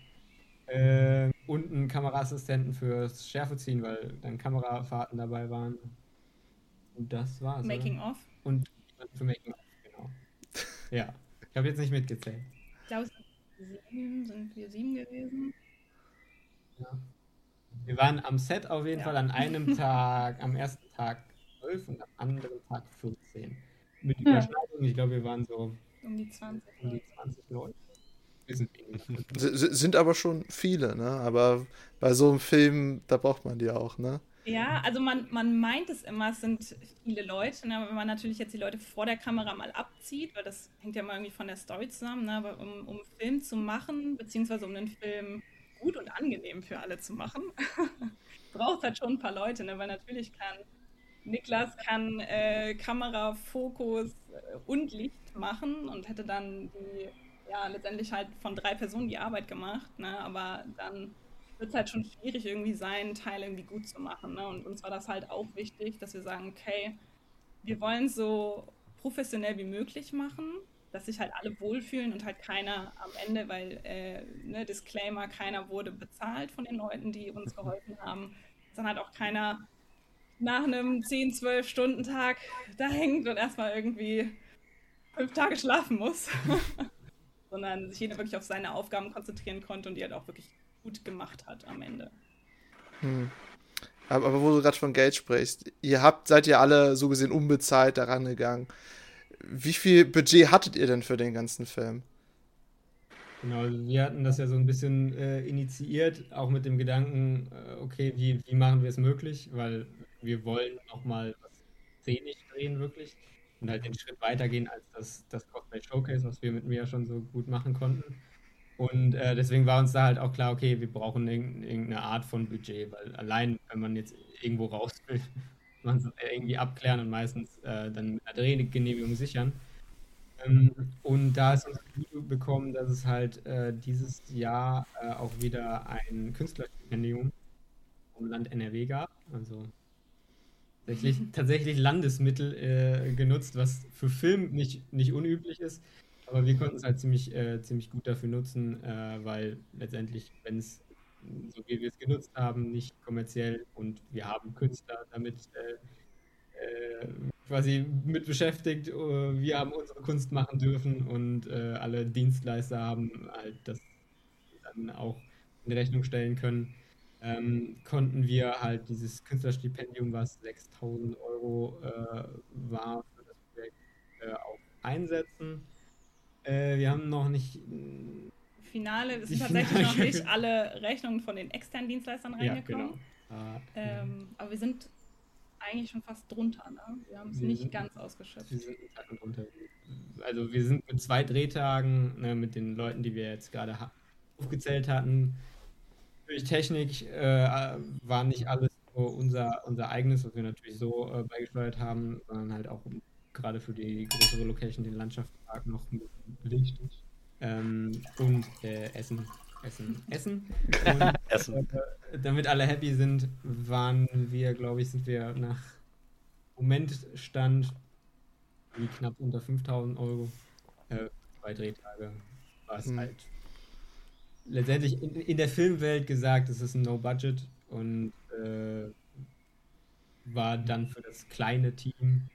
Äh, und einen Kameraassistenten fürs Schärfeziehen, weil dann Kamerafahrten dabei waren. Und das war's. Making oder? of. Und für Making of, genau. ja, ich habe jetzt nicht mitgezählt. Ich glaube, sieben, sind wir sieben gewesen. Ja. Wir waren am Set auf jeden Ja. Fall an einem Tag, am ersten Tag 12 und am anderen Tag 15. Mit Ja. Überschneidung, ich glaube, wir waren so Um die 20. um die 20 Leute. Wir sind aber schon viele, ne? Aber bei so einem Film, da braucht man die auch, ne? Ja, also man, man meint es immer, es sind viele Leute, ne? aber wenn man natürlich jetzt die Leute vor der Kamera mal abzieht, weil das hängt ja mal irgendwie von der Story zusammen, ne? aber um, um einen Film zu machen, beziehungsweise um einen Film gut und angenehm für alle zu machen, braucht halt schon ein paar Leute, ne? weil natürlich kann Niklas kann äh, Kamera, Fokus äh, und Licht machen und hätte dann die, ja, letztendlich halt von drei Personen die Arbeit gemacht, ne? aber dann wird es halt schon schwierig irgendwie sein, Teile irgendwie gut zu machen. Ne? Und uns war das halt auch wichtig, dass wir sagen, okay, wir wollen so professionell wie möglich machen, dass sich halt alle wohlfühlen und halt keiner am Ende, weil, äh, ne, Disclaimer, keiner wurde bezahlt von den Leuten, die uns geholfen haben, dann halt auch keiner nach einem 10, 12 Stunden Tag da hängt und erstmal irgendwie fünf Tage schlafen muss, sondern sich jeder wirklich auf seine Aufgaben konzentrieren konnte und die halt auch wirklich gut gemacht hat am Ende. Hm. Aber, aber wo du gerade von Geld sprichst, ihr habt, seid ihr alle so gesehen unbezahlt daran gegangen. Wie viel Budget hattet ihr denn für den ganzen Film? Genau, wir hatten das ja so ein bisschen äh, initiiert, auch mit dem Gedanken, äh, okay, wie, wie machen wir es möglich, weil wir wollen nochmal was szenisch drehen wirklich und halt den Schritt weitergehen als das, das Cosplay Showcase, was wir mit mir schon so gut machen konnten. Und äh, deswegen war uns da halt auch klar, okay, wir brauchen irgend- irgendeine Art von Budget, weil allein, wenn man jetzt irgendwo raus will, man irgendwie abklären und meistens äh, dann mit einer Drehgenehmigung sichern. Ähm, und da ist uns bekommen, dass es halt äh, dieses Jahr äh, auch wieder ein Künstlerstipendium vom Land NRW gab. Also tatsächlich, tatsächlich Landesmittel äh, genutzt, was für Film nicht, nicht unüblich ist. Aber wir konnten es halt ziemlich, äh, ziemlich gut dafür nutzen, äh, weil letztendlich, wenn es so wie wir es genutzt haben, nicht kommerziell und wir haben Künstler damit äh, äh, quasi mit beschäftigt. äh, Wir haben unsere Kunst machen dürfen und äh, alle Dienstleister haben halt das dann auch in Rechnung stellen können. Ähm, konnten wir halt dieses Künstlerstipendium, was 6000 Euro äh, war für das Projekt, äh, auch einsetzen. Wir haben noch nicht Finale, es sind tatsächlich noch nicht alle Rechnungen von den externen Dienstleistern ja, reingekommen. genau. Äh, Ähm, aber wir sind eigentlich schon fast drunter, ne? Wir haben es nicht sind- ganz ausgeschöpft. Wir sind drunter. Also wir sind mit zwei Drehtagen, ne, mit den Leuten, die wir jetzt gerade ha- aufgezählt hatten, natürlich Technik äh, war nicht alles so unser, unser eigenes, was wir natürlich so äh, beigesteuert haben, sondern halt auch gerade für die größere Location, den Landschaftspark, noch mit Licht ähm, und äh, Essen. Essen. Essen. Und, Essen. Äh, damit alle happy sind, waren wir, glaube ich, sind wir nach Momentstand wie knapp unter 5000 Euro. Äh, zwei Drehtage war es Hm. halt letztendlich in, in der Filmwelt gesagt, es ist ein No-Budget und äh, war dann für das kleine Team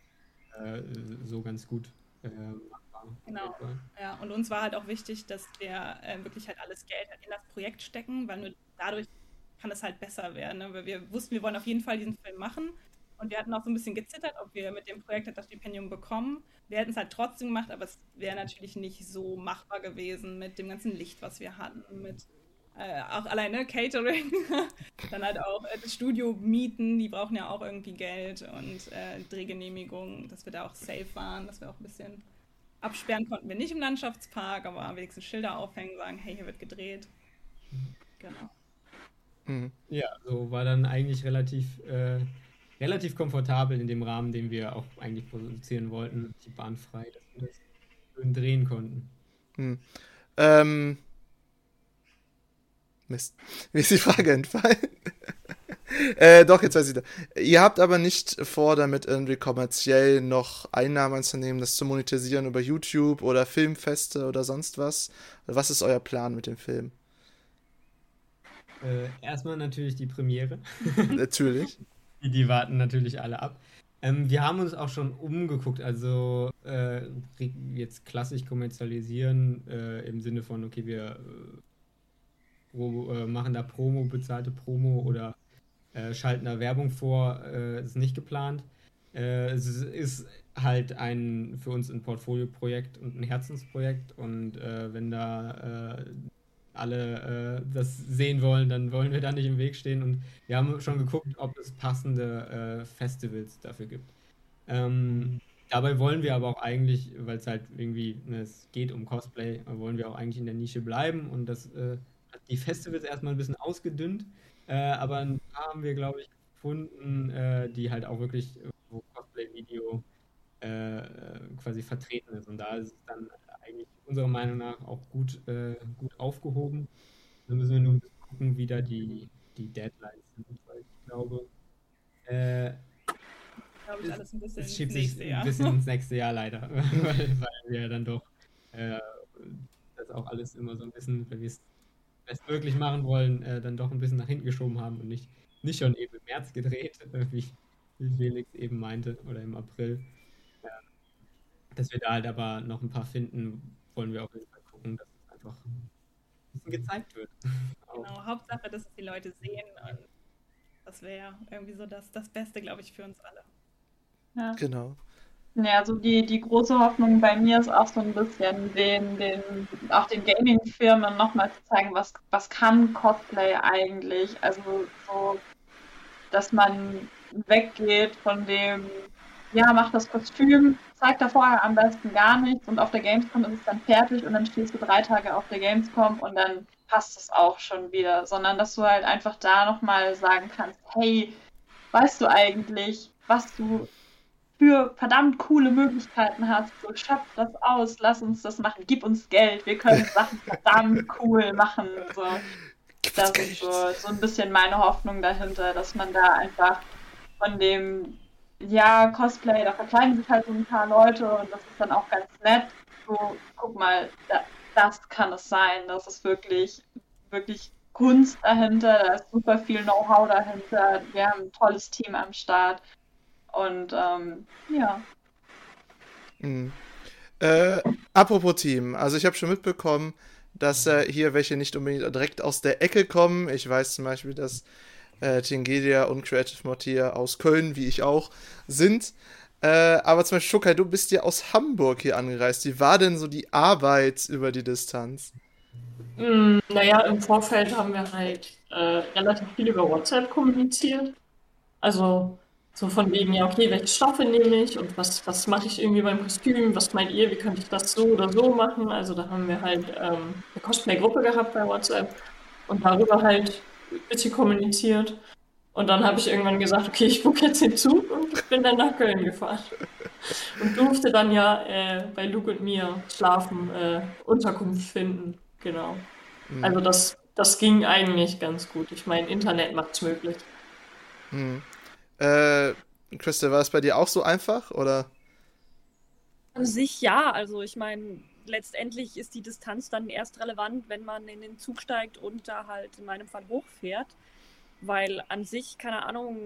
äh, so ganz gut äh, Genau. Ja, und uns war halt auch wichtig, dass wir äh, wirklich halt alles Geld halt in das Projekt stecken, weil nur dadurch kann es halt besser werden. Ne? Weil wir wussten, wir wollen auf jeden Fall diesen Film machen. Und wir hatten auch so ein bisschen gezittert, ob wir mit dem Projekt halt das Stipendium bekommen. Wir hätten es halt trotzdem gemacht, aber es wäre natürlich nicht so machbar gewesen mit dem ganzen Licht, was wir hatten, mit äh, auch alleine Catering, dann halt auch äh, das Studio mieten, die brauchen ja auch irgendwie Geld und äh, Drehgenehmigung, dass wir da auch safe waren, dass wir auch ein bisschen absperren konnten wir nicht im Landschaftspark, aber wenigstens Schilder aufhängen, sagen, hey, hier wird gedreht. Genau. Mhm. Ja, so war dann eigentlich relativ, äh, relativ komfortabel in dem Rahmen, den wir auch eigentlich produzieren wollten. Die Bahn frei, dass wir das schön drehen konnten. Hm. Ähm. Mist. Mir ist die Frage entfallen. äh, doch, jetzt weiß ich da. Ihr habt aber nicht vor, damit irgendwie kommerziell noch Einnahmen anzunehmen, das zu monetarisieren über YouTube oder Filmfeste oder sonst was. Was ist euer Plan mit dem Film? Äh, erstmal natürlich die Premiere. Natürlich. Die, die warten natürlich alle ab. Ähm, wir haben uns auch schon umgeguckt, also äh, jetzt klassisch kommerzialisieren äh, im Sinne von, okay, wir äh, äh, machen da Promo, bezahlte Promo oder äh, schalten da Werbung vor, äh, ist nicht geplant. Äh, es ist halt ein für uns ein Portfolioprojekt und ein Herzensprojekt und äh, wenn da äh, alle das sehen wollen, dann wollen wir da nicht im Weg stehen. Und wir haben schon geguckt, ob es passende Festivals dafür gibt. Ähm, dabei wollen wir aber auch eigentlich, weil es halt irgendwie, ne, es geht um Cosplay, wollen wir auch eigentlich in der Nische bleiben. Und das äh, hat die Festivals erstmal ein bisschen ausgedünnt. Äh, aber haben wir, glaube ich, gefunden, äh, die halt auch wirklich, äh, wo Cosplay-Video äh, quasi vertreten ist. Und da ist es dann eigentlich unserer Meinung nach auch gut, äh, gut aufgehoben. Da müssen wir nur gucken, wie da die, die Deadlines sind, weil ich glaube, äh, Glaube ich, alles ein bisschen es schiebt sich ein bisschen ins nächste Jahr leider, weil, weil wir dann doch äh, das auch alles immer so ein bisschen, wenn wir es bestmöglich machen wollen, äh, dann doch ein bisschen nach hinten geschoben haben und nicht, nicht schon eben im März gedreht, wie, wie Felix eben meinte, oder im April. Ja. Dass wir da halt aber noch ein paar finden, wollen wir auf jeden Fall gucken, dass es einfach ein bisschen gezeigt wird. Genau, Hauptsache, dass es die Leute sehen und das wäre irgendwie so das, das Beste, glaube ich, für uns alle. Ja. Genau. Ja, also die, die große Hoffnung bei mir ist auch so ein bisschen, den, den, auch den Gaming-Firmen nochmal zu zeigen, was, was kann Cosplay eigentlich? Also so, dass man weggeht von dem, ja, mach das Kostüm, zeig da vorher am besten gar nichts und auf der Gamescom ist es dann fertig und dann stehst du drei Tage auf der Gamescom und dann passt es auch schon wieder, sondern dass du halt einfach da nochmal sagen kannst, hey, weißt du eigentlich, was du für verdammt coole Möglichkeiten hast, so schöpf das aus, lass uns das machen, gib uns Geld, wir können Sachen verdammt cool machen. So. Das ist so, so ein bisschen meine Hoffnung dahinter, dass man da einfach von dem, ja, Cosplay, da verkleiden sich halt so ein paar Leute und das ist dann auch ganz nett. So, guck mal, da, das kann es sein. Das ist wirklich, wirklich Kunst dahinter, da ist super viel Know-how dahinter. Wir haben ein tolles Team am Start. Und ähm, ja, Mhm. Äh, apropos Team, also ich habe schon mitbekommen, dass äh, hier welche nicht unbedingt direkt aus der Ecke kommen. Ich weiß zum Beispiel, dass äh, Tingedia und Creative Mortier aus Köln, wie ich auch, sind. Äh, aber zum Beispiel, Shukai, du bist ja aus Hamburg hier angereist. Wie war denn so die Arbeit über die Distanz? Mm, naja, im Vorfeld haben wir halt äh, relativ viel über WhatsApp kommuniziert. Also so von wegen, ja, okay, welche Stoffe nehme ich und was, was mache ich irgendwie beim Kostüm? Was meint ihr, wie könnte ich das so oder so machen? Also da haben wir halt ähm, eine Cosplay-Gruppe gehabt bei WhatsApp und darüber halt bisschen kommuniziert. Und dann habe ich irgendwann gesagt, okay, ich buche jetzt den Zug und bin dann nach Köln gefahren. Und durfte dann ja äh, bei Luke und mir schlafen, äh, Unterkunft finden. Genau. Mhm. Also das, das ging eigentlich ganz gut. Ich meine, Internet macht es möglich. Mhm. Äh, Christa, war es bei dir auch so einfach, oder? An sich ja. Also ich meine, letztendlich ist die Distanz dann erst relevant, wenn man in den Zug steigt und da halt in meinem Fall hochfährt. Weil an sich, keine Ahnung,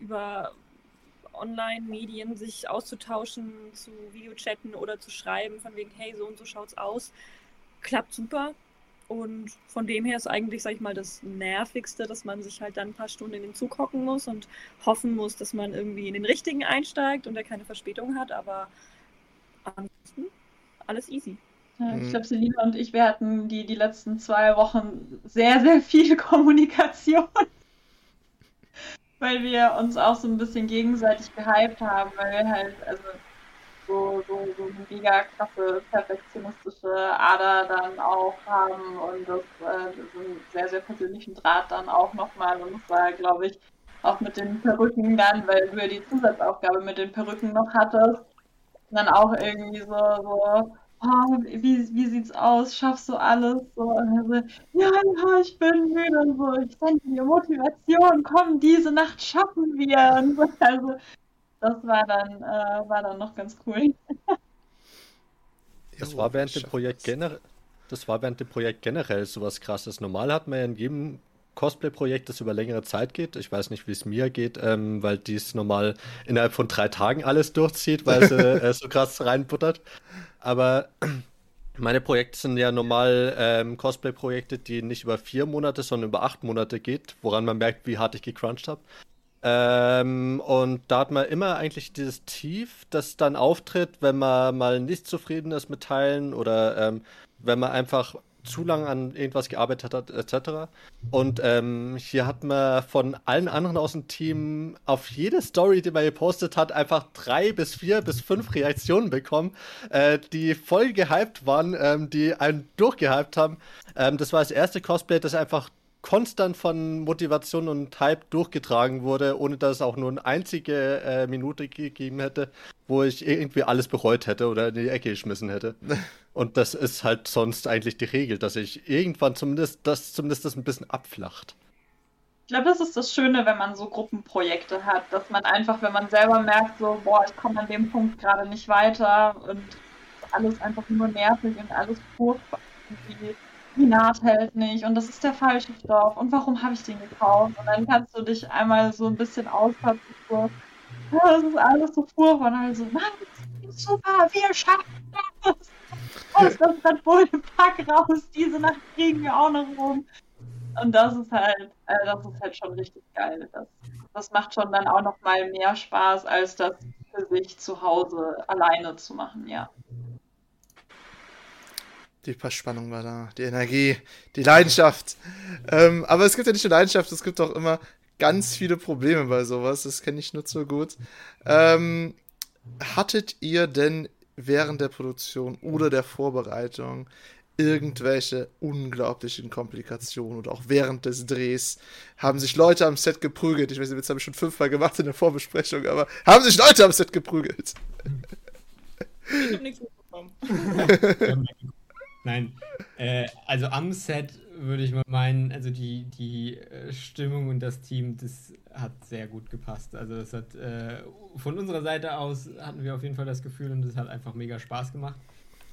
über Online-Medien sich auszutauschen, zu Videochatten oder zu schreiben, von wegen, hey, so und so schaut's aus, klappt super. Und von dem her ist eigentlich, sag ich mal, das Nervigste, dass man sich halt dann ein paar Stunden in den Zug hocken muss und hoffen muss, dass man irgendwie in den richtigen einsteigt und er keine Verspätung hat. Aber ansonsten alles easy. Ja, ich mhm. glaube, Selina und ich, wir hatten die, die letzten zwei Wochen sehr, sehr viel Kommunikation. weil wir uns auch so ein bisschen gegenseitig gehypt haben, weil wir halt, also so, so, so eine mega krasse perfektionistische Ader dann auch haben und das äh, so einen sehr, sehr persönlichen Draht dann auch nochmal. Und das war, glaube ich, auch mit den Perücken dann, weil du ja die Zusatzaufgabe mit den Perücken noch hattest, dann auch irgendwie so, so oh, wie, wie sieht's aus? Schaffst du alles? So, also, ja, ja, ich bin müde und so, ich sende dir Motivation, komm, diese Nacht schaffen wir. Und so, also, das war dann, äh, war dann noch ganz cool. Das war während dem Projekt generell. Das war während dem Projekt generell sowas krasses. Normal hat man ja in jedem Cosplay-Projekt, das über längere Zeit geht. Ich weiß nicht, wie es mir geht, ähm, weil dies normal innerhalb von drei Tagen alles durchzieht, weil sie äh, so krass reinbuttert. Aber meine Projekte sind ja normal ähm, Cosplay-Projekte, die nicht über vier Monate, sondern über acht Monate geht, woran man merkt, wie hart ich gecrunched habe. Ähm, und da hat man immer eigentlich dieses Tief, das dann auftritt, wenn man mal nicht zufrieden ist mit Teilen oder ähm, wenn man einfach zu lange an irgendwas gearbeitet hat, etc. Und ähm, hier hat man von allen anderen aus dem Team auf jede Story, die man gepostet hat, einfach drei bis vier bis fünf Reaktionen bekommen, äh, die voll gehypt waren, ähm, die einen durchgehypt haben. Ähm, das war das erste Cosplay, das einfach konstant von Motivation und Hype durchgetragen wurde, ohne dass es auch nur eine einzige äh, Minute gegeben hätte, wo ich irgendwie alles bereut hätte oder in die Ecke geschmissen hätte. und das ist halt sonst eigentlich die Regel, dass ich irgendwann zumindest das zumindest das ein bisschen abflacht. Ich glaube, das ist das Schöne, wenn man so Gruppenprojekte hat, dass man einfach, wenn man selber merkt, so, boah, ich komme an dem Punkt gerade nicht weiter und alles einfach nur nervig und alles furchtbar. Irgendwie die Naht hält nicht und das ist der falsche Stoff und warum habe ich den gekauft? Und dann kannst du dich einmal so ein bisschen auspacken, so, das ist alles so furchtbar und also, nein, das ist super, wir schaffen das. Aus das Red Bull Pack raus, diese Nacht kriegen wir auch noch rum. Und das ist halt, äh, das ist halt schon richtig geil. Das, das macht schon dann auch noch mal mehr Spaß, als das für sich zu Hause alleine zu machen, ja. Die Verspannung war da, die Energie, die Leidenschaft. Ähm, aber es gibt ja nicht nur Leidenschaft, es gibt auch immer ganz viele Probleme bei sowas. Das kenne ich nur zu gut. Ähm, hattet ihr denn während der Produktion oder der Vorbereitung irgendwelche unglaublichen Komplikationen oder auch während des Drehs haben sich Leute am Set geprügelt. Ich weiß nicht, das habe ich schon fünfmal gemacht in der Vorbesprechung, aber haben sich Leute am Set geprügelt? Ich habe nichts mitbekommen. Nein, äh, also am Set würde ich mal meinen, also die, die äh, Stimmung und das Team, das hat sehr gut gepasst. Also es hat äh, von unserer Seite aus hatten wir auf jeden Fall das Gefühl und es hat einfach mega Spaß gemacht.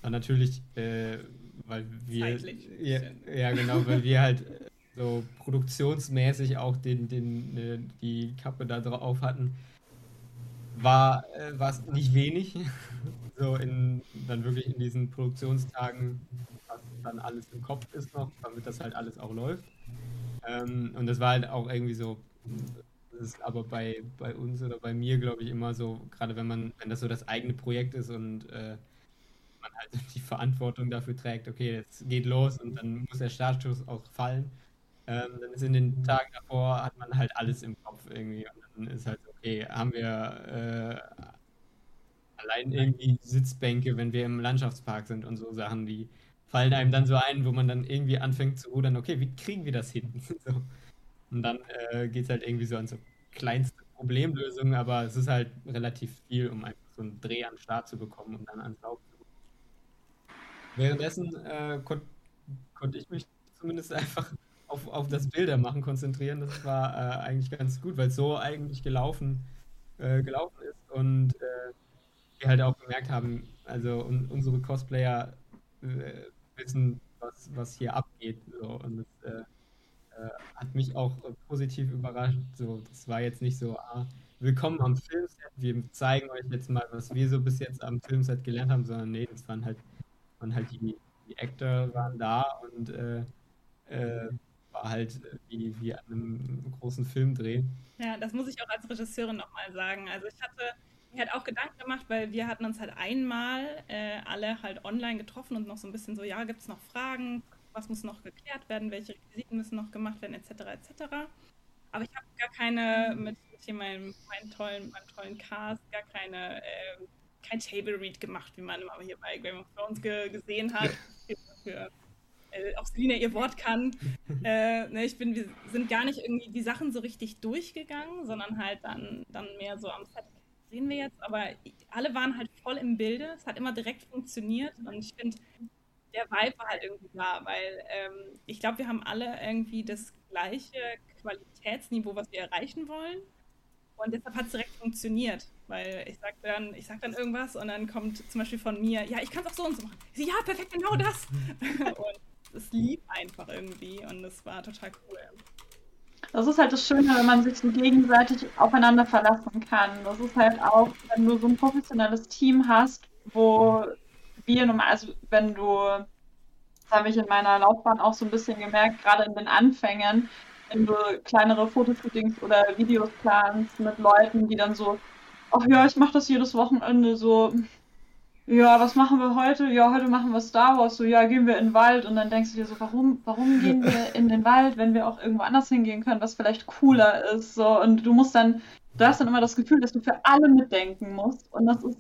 Und natürlich, äh, weil wir ja, ja, genau, weil wir halt äh, so produktionsmäßig auch den, den, äh, die Kappe da drauf hatten, war es nicht wenig so in, dann wirklich in diesen Produktionstagen, was dann alles im Kopf ist noch, damit das halt alles auch läuft. Ähm, und das war halt auch irgendwie so, das ist aber bei, bei uns oder bei mir, glaube ich, immer so, gerade wenn man, wenn das so das eigene Projekt ist und äh, man halt die Verantwortung dafür trägt, okay, es geht los und dann muss der Startschuss auch fallen. Ähm, dann ist in den Tagen davor, hat man halt alles im Kopf irgendwie. Und dann ist halt, okay, haben wir äh, Allein irgendwie Sitzbänke, wenn wir im Landschaftspark sind und so Sachen, die fallen einem dann so ein, wo man dann irgendwie anfängt zu rudern, okay, wie kriegen wir das hin? so. Und dann äh, geht es halt irgendwie so an so kleinste Problemlösungen, aber es ist halt relativ viel, um einfach so einen Dreh an den Start zu bekommen und dann ans Laufen zu. Währenddessen äh, konnte konnt ich mich zumindest einfach auf, auf das Bildermachen konzentrieren. Das war äh, eigentlich ganz gut, weil es so eigentlich gelaufen, äh, gelaufen ist und äh, wir halt auch gemerkt haben, also un unsere Cosplayer äh, wissen, was, was hier abgeht. So, und das äh, hat mich auch positiv überrascht. So, das war jetzt nicht so, ah, willkommen am Filmset, wir zeigen euch jetzt mal, was wir so bis jetzt am Filmset gelernt haben, sondern nee, das waren halt, waren halt die, die Actor waren da und äh, war halt wie, wie an einem großen Filmdreh. Ja, das muss ich auch als Regisseurin nochmal sagen. Also ich hatte mir halt auch Gedanken gemacht, weil wir hatten uns halt einmal äh, alle halt online getroffen und noch so ein bisschen so, ja, gibt es noch Fragen? Was muss noch geklärt werden? Welche Requisiten müssen noch gemacht werden? Etc. etc. Aber ich habe gar keine mit hier meinem, meinem, tollen, meinem tollen Cast, gar keine, äh, kein Table Read gemacht, wie man immer hier bei Game of Thrones ge gesehen hat. Äh, auch Selina ihr Wort kann. äh, ne, ich bin, wir sind gar nicht irgendwie die Sachen so richtig durchgegangen, sondern halt dann, dann mehr so am Set sehen wir jetzt, aber alle waren halt voll im Bilde. Es hat immer direkt funktioniert und ich finde, der Vibe war halt irgendwie da, weil ähm, ich glaube, wir haben alle irgendwie das gleiche Qualitätsniveau, was wir erreichen wollen. Und deshalb hat es direkt funktioniert, weil ich sag dann, ich sag dann irgendwas und dann kommt zum Beispiel von mir, ja, ich kann es auch so und so machen. Ich so, ja, perfekt, genau das. und es lief einfach irgendwie und es war total cool. Das ist halt das Schöne, wenn man sich so gegenseitig aufeinander verlassen kann. Das ist halt auch, wenn du so ein professionelles Team hast, wo wir normal, also wenn du, das habe ich in meiner Laufbahn auch so ein bisschen gemerkt, gerade in den Anfängen, wenn du kleinere Fotoshootings oder Videos planst mit Leuten, die dann so, ach ja, ich mache das jedes Wochenende so, ja, was machen wir heute? Ja, heute machen wir Star Wars. So, ja, gehen wir in den Wald. Und dann denkst du dir so, warum, warum gehen wir in den Wald, wenn wir auch irgendwo anders hingehen können, was vielleicht cooler ist? So, und du musst dann, du hast dann immer das Gefühl, dass du für alle mitdenken musst. Und das ist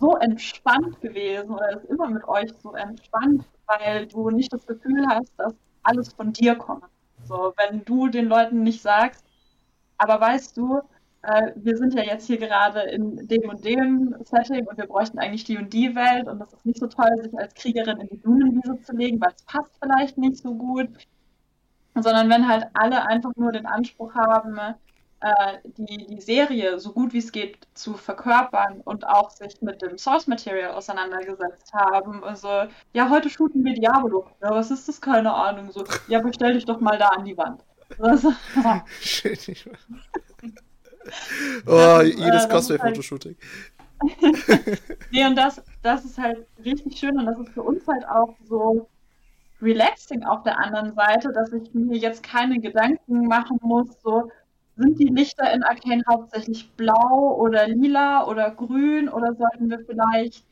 so entspannt gewesen oder ist immer mit euch so entspannt, weil du nicht das Gefühl hast, dass alles von dir kommt. So, wenn du den Leuten nicht sagst, aber weißt du, äh, wir sind ja jetzt hier gerade in dem und dem Setting und wir bräuchten eigentlich die und die Welt und das ist nicht so toll, sich als Kriegerin in die Blumenwiese zu legen, weil es passt vielleicht nicht so gut, sondern wenn halt alle einfach nur den Anspruch haben, äh, die, die Serie so gut wie es geht zu verkörpern und auch sich mit dem Source Material auseinandergesetzt haben. Also, ja, heute shooten wir Diablo. Ja, was ist das? Keine Ahnung. So, ja, bestell dich doch mal da an die Wand. Also, Schön, ich Oh, jedes äh, Cosplay-Fotoshooting. Halt... nee, und das, das ist halt richtig schön und das ist für uns halt auch so relaxing auf der anderen Seite, dass ich mir jetzt keine Gedanken machen muss, so sind die Lichter in Arcane hauptsächlich blau oder lila oder grün oder sollten wir vielleicht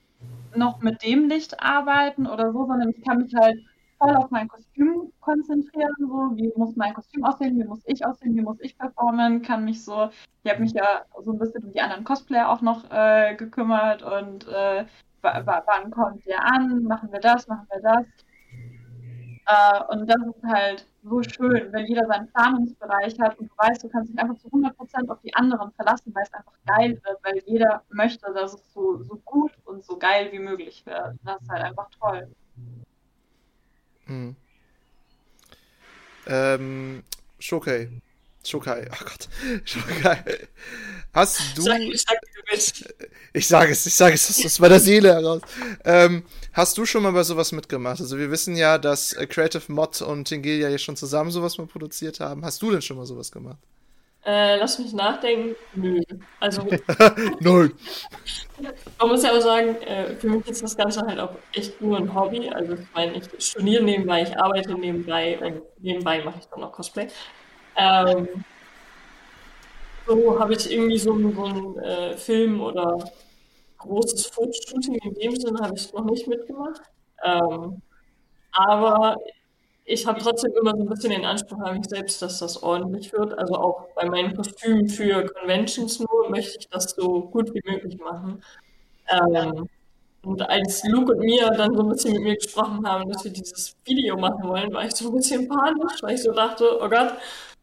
noch mit dem Licht arbeiten oder so, sondern ich kann mich halt voll auf mein Kostüm konzentrieren, so wie muss mein Kostüm aussehen, wie muss ich aussehen, wie muss ich performen, kann mich so, ich habe mich ja so ein bisschen um die anderen Cosplayer auch noch äh, gekümmert und äh, wann kommt der an, machen wir das, machen wir das. Äh, und das ist halt so schön, wenn jeder seinen Planungsbereich hat und du weißt, du kannst dich einfach zu 100% auf die anderen verlassen, weil es einfach geil wird, weil jeder möchte, dass es so, so gut und so geil wie möglich wird. Das ist halt einfach toll. Hm. Ähm, Shokai. Shokai, oh Gott. Shokai. Hast du. Sag, sag, ich sage es, ich sage es aus, aus meiner Seele heraus. Ähm, hast du schon mal bei sowas mitgemacht? Also, wir wissen ja, dass äh, Creative Mod und Tingelia ja schon zusammen sowas mal produziert haben. Hast du denn schon mal sowas gemacht? Äh, lass mich nachdenken. Nö. Also. Null. Man muss ja auch sagen, äh, für mich ist das Ganze halt auch echt nur ein Hobby. Also, ich meine, ich studiere nebenbei, ich arbeite nebenbei und nebenbei mache ich dann noch Cosplay. Ähm, so habe ich irgendwie so, so einen äh, Film oder großes Fotoshooting in dem Sinne habe ich noch nicht mitgemacht. Ähm, aber ich habe trotzdem immer so ein bisschen den Anspruch an mich selbst, dass das ordentlich wird. Also auch bei meinen Kostümen für Conventions nur möchte ich das so gut wie möglich machen. Ähm, und als Luke und Mia dann so ein bisschen mit mir gesprochen haben, dass wir dieses Video machen wollen, war ich so ein bisschen panisch, weil ich so dachte, oh Gott,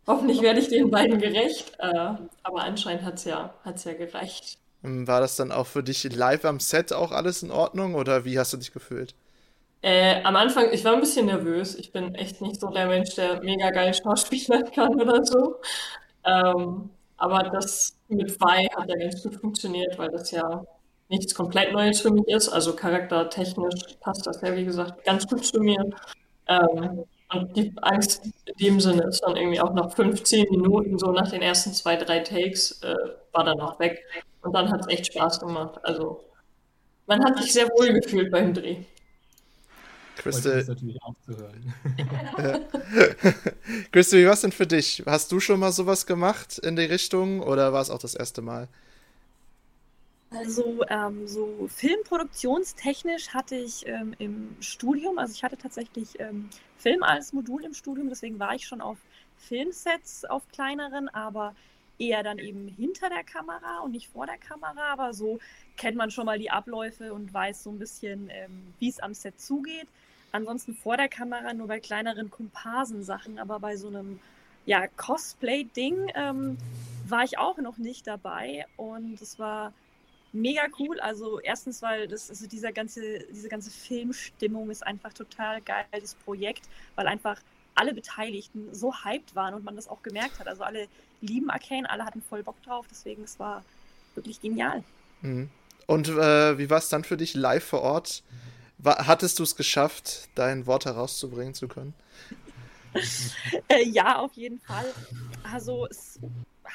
Hoffentlich werde ich den beiden gerecht, äh, aber anscheinend hat es ja, hat's ja gereicht. War das dann auch für dich live am Set auch alles in Ordnung oder wie hast du dich gefühlt? Äh, am Anfang, ich war ein bisschen nervös. Ich bin echt nicht so der Mensch, der mega geil schauspielern kann oder so. Ähm, aber das mit Vi hat ja ganz gut funktioniert, weil das ja nichts komplett Neues für mich ist. Also charaktertechnisch passt das ja, wie gesagt, ganz gut zu mir. Ähm, und die Angst in dem Sinne ist dann irgendwie auch nach 15 Minuten, so nach den ersten zwei, drei Takes, äh, war dann auch weg. Und dann hat es echt Spaß gemacht. Also man hat sich sehr wohl gefühlt beim Dreh. Crystal. natürlich auch zu hören. Crystal, wie war es denn für dich? Hast du schon mal sowas gemacht in die Richtung oder war es auch das erste Mal? Also ähm, so filmproduktionstechnisch hatte ich ähm, im Studium, also ich hatte tatsächlich ähm, Film als Modul im Studium, deswegen war ich schon auf Filmsets, auf kleineren, aber eher dann eben hinter der Kamera und nicht vor der Kamera, aber so kennt man schon mal die Abläufe und weiß so ein bisschen, ähm, wie es am Set zugeht. Ansonsten vor der Kamera nur bei kleineren Komparsensachen, aber bei so einem ja, Cosplay-Ding ähm, war ich auch noch nicht dabei und es war mega cool. Also erstens, weil das, also dieser ganze, diese ganze Filmstimmung ist einfach total geil, das Projekt, weil einfach alle Beteiligten so hyped waren und man das auch gemerkt hat. Also alle lieben Arcane, alle hatten voll Bock drauf, deswegen es war wirklich genial. Mhm. Und äh, wie war es dann für dich live vor Ort? War, hattest du es geschafft, dein Wort herauszubringen zu können? äh, ja, auf jeden Fall. Also es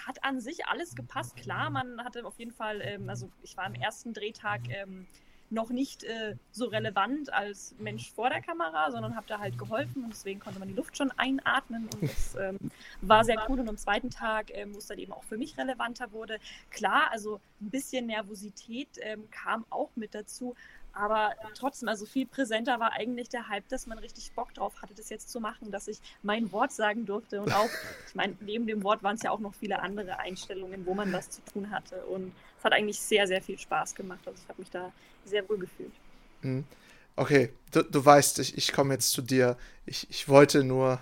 hat an sich alles gepasst. Klar, man hatte auf jeden Fall, ähm, also ich war am ersten Drehtag ähm, noch nicht äh, so relevant als Mensch vor der Kamera, sondern habe da halt geholfen und deswegen konnte man die Luft schon einatmen und das ähm, war sehr cool. Und am zweiten Tag, ähm, wo es dann eben auch für mich relevanter wurde, klar, also ein bisschen Nervosität ähm, kam auch mit dazu, aber trotzdem, also viel präsenter war eigentlich der Hype, dass man richtig Bock drauf hatte, das jetzt zu machen, dass ich mein Wort sagen durfte. Und auch, ich meine, neben dem Wort waren es ja auch noch viele andere Einstellungen, wo man was zu tun hatte. Und es hat eigentlich sehr, sehr viel Spaß gemacht. Also ich habe mich da sehr wohl gefühlt. Mhm. Okay, du, du weißt, ich, ich komme jetzt zu dir. Ich, ich wollte nur.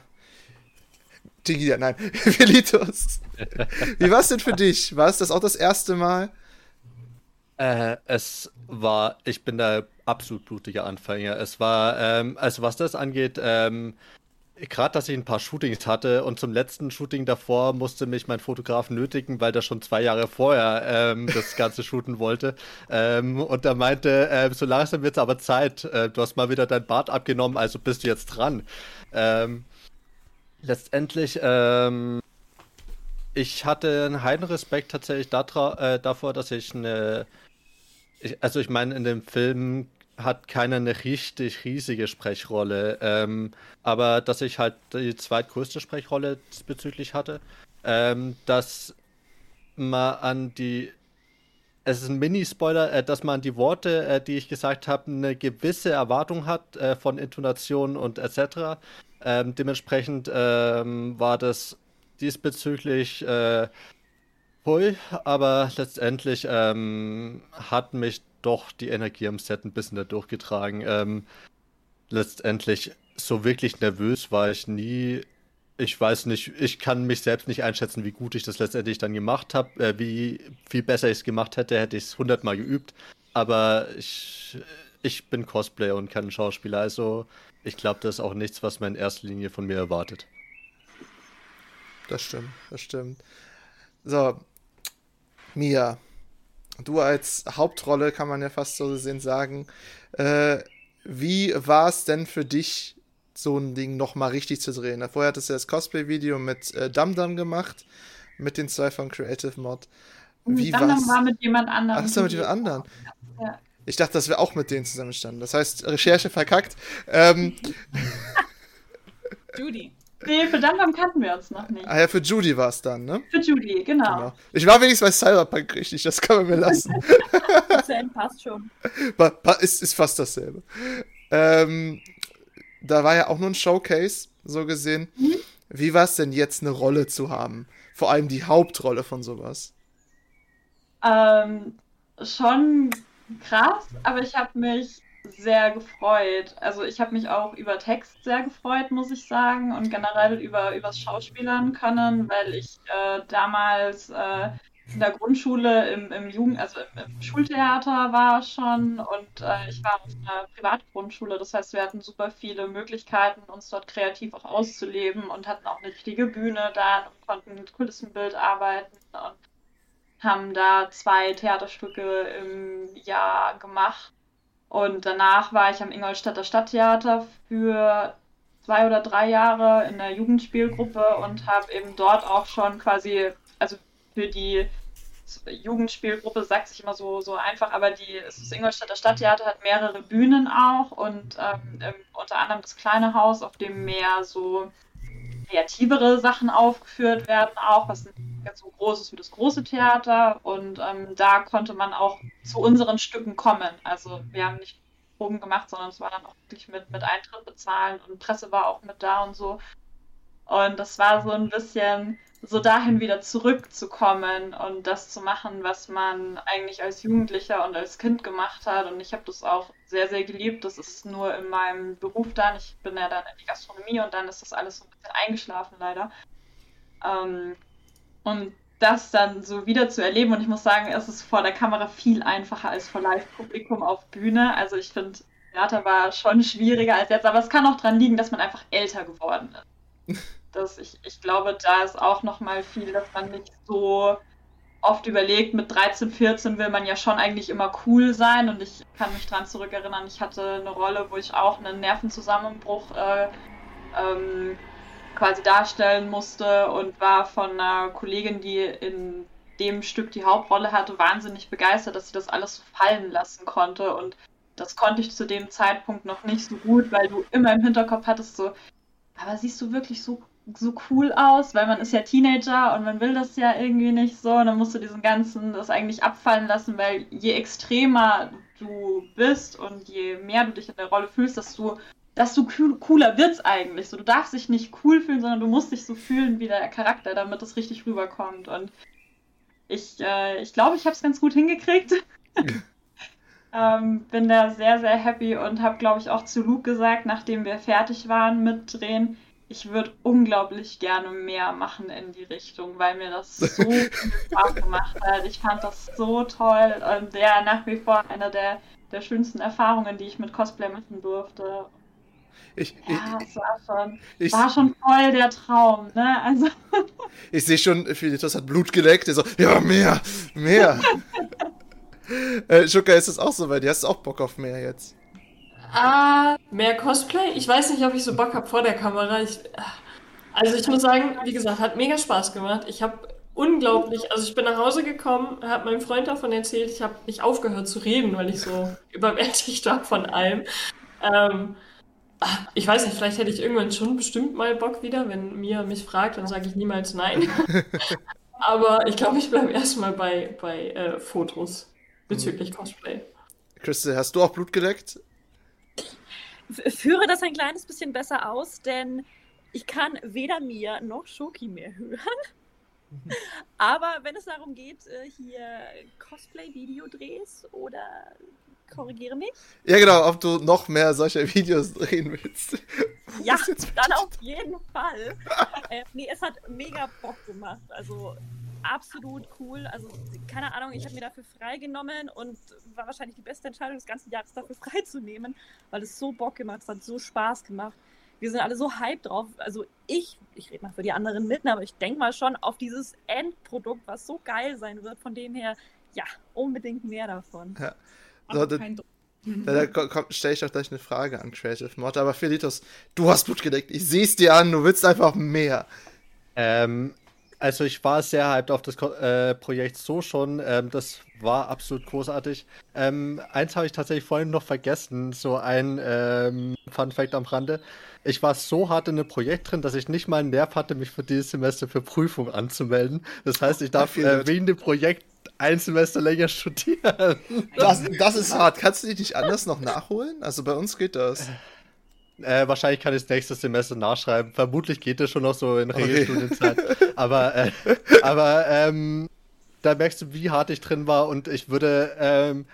Digia, nein, Velitos. Wie war es denn für dich? War es das auch das erste Mal? Äh, es war, ich bin der absolut blutige Anfänger. Es war, ähm, also was das angeht, ähm, gerade, dass ich ein paar Shootings hatte und zum letzten Shooting davor musste mich mein Fotograf nötigen, weil der schon zwei Jahre vorher ähm, das Ganze shooten wollte. Ähm, und er meinte, äh, so langsam wird es aber Zeit. Äh, du hast mal wieder dein Bart abgenommen, also bist du jetzt dran. Ähm, letztendlich, ähm, ich hatte einen heiden Respekt tatsächlich äh, davor, dass ich eine ich, also ich meine, in dem Film hat keiner eine richtig riesige Sprechrolle, ähm, aber dass ich halt die zweitgrößte Sprechrolle bezüglich hatte, ähm, dass man an die es ist ein Mini-Spoiler, äh, dass man an die Worte, äh, die ich gesagt habe, eine gewisse Erwartung hat äh, von Intonation und etc. Ähm, dementsprechend ähm, war das diesbezüglich äh, Hui, aber letztendlich ähm, hat mich doch die Energie am Set ein bisschen da durchgetragen. Ähm, letztendlich so wirklich nervös war ich nie. Ich weiß nicht, ich kann mich selbst nicht einschätzen, wie gut ich das letztendlich dann gemacht habe. Äh, wie viel besser ich es gemacht hätte, hätte ich es hundertmal geübt. Aber ich, ich bin Cosplayer und kein Schauspieler, also ich glaube, das ist auch nichts, was man in erster Linie von mir erwartet. Das stimmt, das stimmt. So, Mia, du als Hauptrolle kann man ja fast so gesehen sagen. Äh, wie war es denn für dich, so ein Ding nochmal richtig zu drehen? Vorher hattest du das Cosplay-Video mit äh, Dum Dum gemacht, mit den zwei von Creative Mod. Wie Dum Dum war mit jemand anderem. Ach, so, mit jemand anderem. Ja. Ich dachte, dass wir auch mit denen zusammenstanden. Das heißt, Recherche verkackt. Ähm, Judy. Nee, für Dumdum kannten wir uns noch nicht. Ah ja, für Judy war es dann, ne? Für Judy, genau. genau. Ich war wenigstens bei Cyberpunk richtig, das kann man mir lassen. Same, passt schon. Ist, ist fast dasselbe. Ähm, da war ja auch nur ein Showcase, so gesehen. Mhm. Wie war es denn jetzt, eine Rolle zu haben? Vor allem die Hauptrolle von sowas. Ähm, schon krass, aber ich habe mich sehr gefreut. Also ich habe mich auch über Text sehr gefreut, muss ich sagen, und generell über übers Schauspielern können, weil ich äh, damals äh, in der Grundschule im, im Jugend, also im, im Schultheater war schon und äh, ich war auf einer Privatgrundschule. Das heißt, wir hatten super viele Möglichkeiten, uns dort kreativ auch auszuleben und hatten auch eine richtige Bühne da und konnten mit Kulissenbild arbeiten und haben da zwei Theaterstücke im Jahr gemacht. Und danach war ich am Ingolstädter Stadttheater für zwei oder drei Jahre in der Jugendspielgruppe und habe eben dort auch schon quasi, also für die Jugendspielgruppe sagt sich immer so, so einfach, aber die, das Ingolstädter Stadttheater hat mehrere Bühnen auch und ähm, unter anderem das kleine Haus, auf dem mehr so kreativere Sachen aufgeführt werden, auch was nicht ganz so groß ist wie das große Theater. Und ähm, da konnte man auch zu unseren Stücken kommen. Also wir haben nicht Proben gemacht, sondern es war dann auch wirklich mit, mit Eintritt bezahlen und Presse war auch mit da und so. Und das war so ein bisschen so dahin wieder zurückzukommen und das zu machen, was man eigentlich als Jugendlicher und als Kind gemacht hat. Und ich habe das auch sehr, sehr geliebt. Das ist nur in meinem Beruf dann. Ich bin ja dann in die Gastronomie und dann ist das alles so ein bisschen eingeschlafen, leider. Ähm, und das dann so wieder zu erleben. Und ich muss sagen, es ist vor der Kamera viel einfacher als vor Live-Publikum auf Bühne. Also ich finde, Theater war schon schwieriger als jetzt, aber es kann auch daran liegen, dass man einfach älter geworden ist. Das, ich, ich glaube, da ist auch nochmal viel, dass man nicht so oft überlegt, mit 13, 14 will man ja schon eigentlich immer cool sein. Und ich kann mich dran zurückerinnern, ich hatte eine Rolle, wo ich auch einen Nervenzusammenbruch äh, ähm, quasi darstellen musste und war von einer Kollegin, die in dem Stück die Hauptrolle hatte, wahnsinnig begeistert, dass sie das alles so fallen lassen konnte. Und das konnte ich zu dem Zeitpunkt noch nicht so gut, weil du immer im Hinterkopf hattest so, aber siehst du wirklich so, so cool aus, weil man ist ja Teenager und man will das ja irgendwie nicht so. Und dann musst du diesen ganzen, das eigentlich abfallen lassen, weil je extremer du bist und je mehr du dich in der Rolle fühlst, dass du dass du cooler wird's eigentlich. So, du darfst dich nicht cool fühlen, sondern du musst dich so fühlen wie der Charakter, damit es richtig rüberkommt. Und ich, äh, ich glaube, ich habe es ganz gut hingekriegt. ähm, bin da sehr, sehr happy und habe, glaube ich, auch zu Luke gesagt, nachdem wir fertig waren mit Drehen, ich würde unglaublich gerne mehr machen in die Richtung, weil mir das so viel Spaß gemacht hat. Ich fand das so toll und ja, nach wie vor eine der, der schönsten Erfahrungen, die ich mit Cosplay machen durfte. Ich, ja, ich, es war schon, ich, war schon voll der Traum, ne? Also. Ich sehe schon, Philippus hat Blut geleckt. Er so, ja, mehr, mehr. äh, Schuka, ist das auch so bei dir? Hast du auch Bock auf mehr jetzt? Ah, mehr Cosplay? Ich weiß nicht, ob ich so Bock habe vor der Kamera. Ich, also ich muss sagen, wie gesagt, hat mega Spaß gemacht. Ich habe unglaublich, also ich bin nach Hause gekommen, habe meinem Freund davon erzählt, ich habe nicht aufgehört zu reden, weil ich so überwältigt war von allem. Ähm, ich weiß nicht, vielleicht hätte ich irgendwann schon bestimmt mal Bock wieder. Wenn Mia mich fragt, dann sage ich niemals nein. Aber ich glaube, ich bleibe erstmal bei, bei äh, Fotos bezüglich. Cosplay. Christel, hast du auch Blut geleckt? Führe das ein kleines bisschen besser aus, denn ich kann weder Mia noch Shoki mehr hören. Aber wenn es darum geht, äh, hier Cosplay-Video-Drehs oder korrigiere mich. Ja, genau, ob du noch mehr solcher Videos drehen willst. ja, dann auf jeden Fall. äh, nee, es hat mega Bock gemacht. Also absolut cool. Also keine Ahnung, ich habe mir dafür freigenommen und war wahrscheinlich die beste Entscheidung des ganzen Jahres dafür freizunehmen, weil es so Bock gemacht hat, es hat so Spaß gemacht. Wir sind alle so hyped drauf. Also ich, ich rede mal für die anderen mit, aber ich denke mal schon auf dieses Endprodukt, was so geil sein wird. Von dem her, ja, unbedingt mehr davon. Ja. So, da, da, da stelle ich doch gleich eine Frage an Creative Mod. Aber Felitos, du hast Blut gedeckt. Ich sehe es dir an, du willst einfach mehr. Ähm, also ich war sehr hyped auf das äh, Projekt so schon. Ähm, das war absolut großartig. Ähm, eins habe ich tatsächlich vorhin noch vergessen, so ein ähm, Fun Fact am Rande. Ich war so hart in dem Projekt drin, dass ich nicht mal einen Nerv hatte, mich für dieses Semester für Prüfung anzumelden. Das heißt, ich darf äh, wegen dem Projekt ein Semester länger studieren. Das, das ist hart. Kannst du dich nicht anders noch nachholen? Also bei uns geht das. Äh, wahrscheinlich kann ich das nächste Semester nachschreiben. Vermutlich geht das schon noch so in Regelstudienzeit. Okay. aber äh, aber ähm, da merkst du, wie hart ich drin war und ich würde ähm,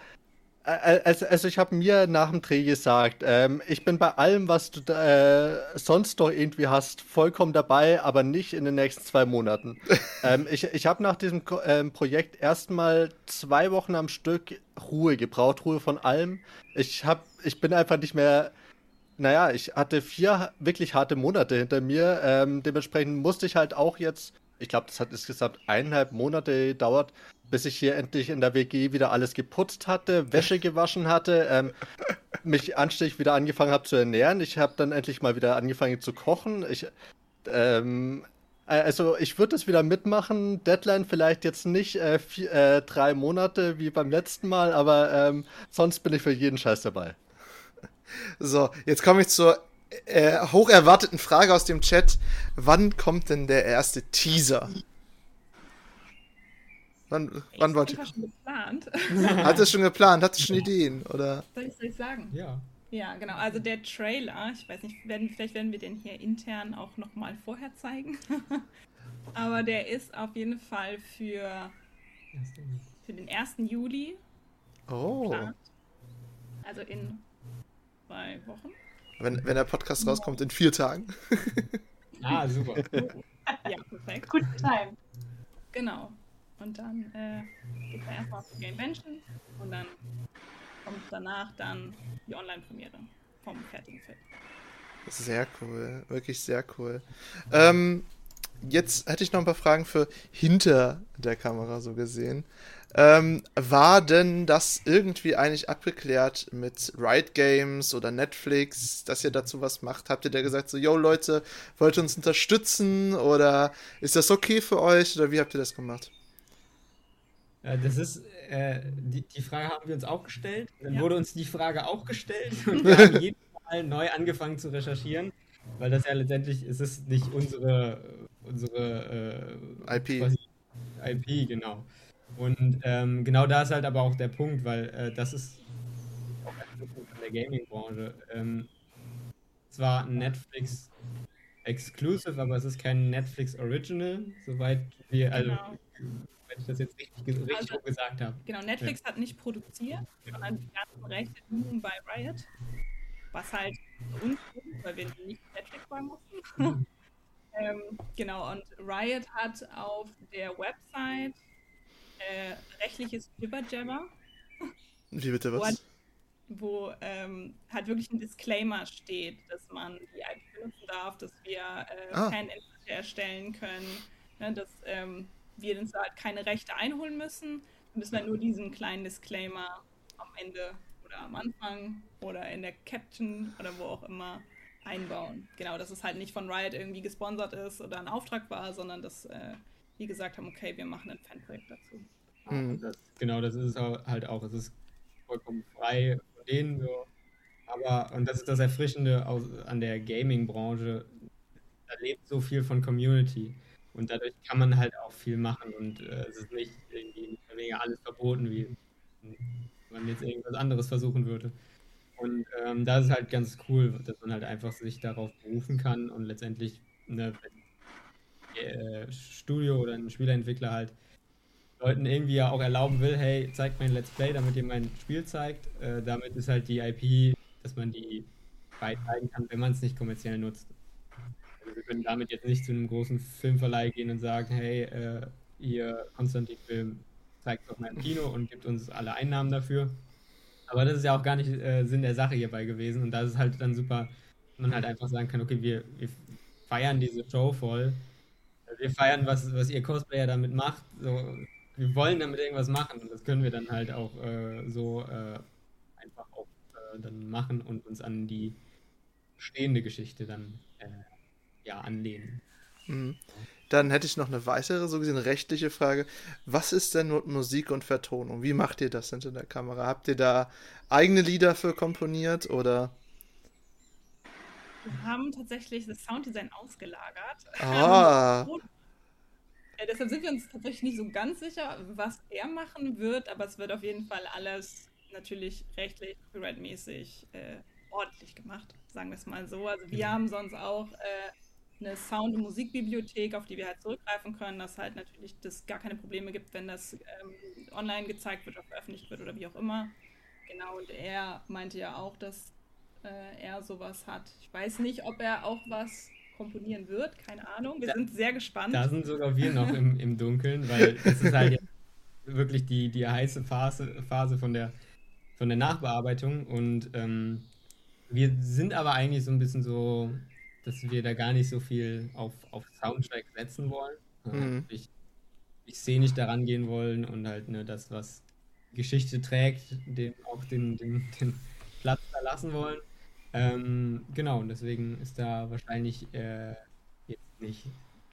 also, also ich habe mir nach dem Dreh gesagt, ähm, ich bin bei allem, was du äh, sonst noch irgendwie hast, vollkommen dabei, aber nicht in den nächsten zwei Monaten. ähm, ich ich habe nach diesem ähm, Projekt erstmal zwei Wochen am Stück Ruhe gebraucht, Ruhe von allem. Ich, hab, ich bin einfach nicht mehr naja, ich hatte vier wirklich harte Monate hinter mir. Ähm, dementsprechend musste ich halt auch jetzt, ich glaube, das hat insgesamt eineinhalb Monate gedauert, bis ich hier endlich in der WG wieder alles geputzt hatte, Wäsche gewaschen hatte, ähm, mich anständig wieder angefangen habe zu ernähren. Ich habe dann endlich mal wieder angefangen zu kochen. Ich, ähm, also ich würde es wieder mitmachen. Deadline vielleicht jetzt nicht äh, vier, äh, drei Monate wie beim letzten Mal, aber ähm, sonst bin ich für jeden Scheiß dabei. So, jetzt komme ich zur äh, hoch erwarteten Frage aus dem Chat. Wann kommt denn der erste Teaser? Wann, wann wollt ihr? schon geplant. Hat es schon geplant? Hat es schon Ideen? Oder? Soll ich, ich sagen? Ja. Ja, genau. Also der Trailer, ich weiß nicht, werden, vielleicht werden wir den hier intern auch nochmal vorher zeigen. Aber der ist auf jeden Fall für, für den 1. Juli Oh. geplant. Also in zwei Wochen. Wenn, wenn der Podcast rauskommt in vier Tagen. Ah, super. Ja, perfekt. Gut Time. Genau. Und dann äh, geht er erstmal auf die Game Convention und dann kommt danach dann die Online-Premiere vom fertigen Film. Sehr cool, wirklich sehr cool. Ähm, jetzt hätte ich noch ein paar Fragen für hinter der Kamera so gesehen. Ähm, war denn das irgendwie eigentlich abgeklärt mit Riot Games oder Netflix, dass ihr dazu was macht? Habt ihr da gesagt, so, yo Leute, wollt ihr uns unterstützen oder ist das okay für euch oder wie habt ihr das gemacht? Äh, Das ist, äh, die, die Frage haben wir uns auch gestellt. Dann Ja. wurde uns die Frage auch gestellt und wir haben jedes Mal neu angefangen zu recherchieren, weil das ja letztendlich, es ist nicht unsere, unsere äh, IP. quasi IP, genau. Und ähm, genau da ist halt aber auch der Punkt, weil äh, das ist auch ein Punkt in der Gaming-Branche. Ähm, zwar Netflix Exclusive, aber es ist kein Netflix Original, soweit wir, also Genau. wenn ich das jetzt richtig, richtig Also- gesagt habe. Genau, Netflix hat nicht produziert, sondern die ganzen Rechte liegen bei Riot. Was halt uns ist, weil wir nicht Netflix sagen mussten. ähm, genau, und Riot hat auf der Website äh, rechtliches Jibber-Jabber, Wie bitte was? wo ähm, halt wirklich ein Disclaimer steht, dass man die IP benutzen darf, dass wir äh, Ah. Faninhalte erstellen können, ne, dass ähm, wir uns halt keine Rechte einholen müssen. Wir müssen halt nur diesen kleinen Disclaimer am Ende oder am Anfang oder in der Caption oder wo auch immer einbauen. Genau, dass es halt nicht von Riot irgendwie gesponsert ist oder ein Auftrag war, sondern dass äh, die gesagt haben, okay, wir machen ein Fanprojekt dazu. Hm. Das, genau, das ist es halt auch. Es ist vollkommen frei von denen so. Aber, und das ist das Erfrischende aus, an der Gaming-Branche, da lebt so viel von Community. Und dadurch kann man halt auch viel machen und äh, es ist nicht irgendwie alles verboten, wie man jetzt irgendwas anderes versuchen würde. Und ähm, da ist halt ganz cool, dass man halt einfach sich darauf berufen kann und letztendlich ne, wenn, äh, Studio oder ein Spieleentwickler halt Leuten irgendwie ja auch erlauben will, hey, zeigt mein Let's Play, damit ihr mein Spiel zeigt. Äh, damit ist halt die IP, dass man die frei zeigen kann, wenn man es nicht kommerziell nutzt. Also wir können damit jetzt nicht zu einem großen Filmverleih gehen und sagen, hey, äh, ihr Konstantin-Film zeigt doch im Kino und gibt uns alle Einnahmen dafür. Aber das ist ja auch gar nicht äh, Sinn der Sache hierbei gewesen. Und da ist es halt dann super, man halt einfach sagen kann, okay, wir, wir feiern diese Show voll. Wir feiern, was, was ihr Cosplayer damit macht. So, wir wollen damit irgendwas machen und das können wir dann halt auch äh, so äh, einfach auch äh, dann machen und uns an die stehende Geschichte dann äh, ja anlehnen. Mhm. Dann hätte ich noch eine weitere, so gesehen rechtliche Frage. Was ist denn mit Musik und Vertonung? Wie macht ihr das hinter der Kamera? Habt ihr da eigene Lieder für komponiert oder? Wir haben tatsächlich das Sounddesign ausgelagert. Ah, Äh, deshalb sind wir uns tatsächlich nicht so ganz sicher, was er machen wird, aber es wird auf jeden Fall alles natürlich rechtlich, copyright-mäßig äh, ordentlich gemacht, sagen wir es mal so. Also wir haben sonst auch äh, eine Sound- und Musikbibliothek, auf die wir halt zurückgreifen können, dass halt natürlich das gar keine Probleme gibt, wenn das ähm, online gezeigt wird oder veröffentlicht wird oder wie auch immer. genau, und er meinte ja auch, dass äh, er sowas hat. Ich weiß nicht, ob er auch was komponieren wird, keine Ahnung. Wir Da- sind sehr gespannt. Da sind sogar wir noch im, im Dunkeln, weil das ist halt jetzt wirklich die, die heiße Phase, Phase von der, von der Nachbearbeitung. Und ähm, wir sind aber eigentlich so ein bisschen so, dass wir da gar nicht so viel auf, auf Soundtrack setzen wollen. Mhm. Ich, ich szenisch daran gehen wollen und halt ne, das, was Geschichte trägt, dem auch den, den, den Platz da lassen wollen. Ähm, genau, und deswegen ist da wahrscheinlich äh, jetzt nicht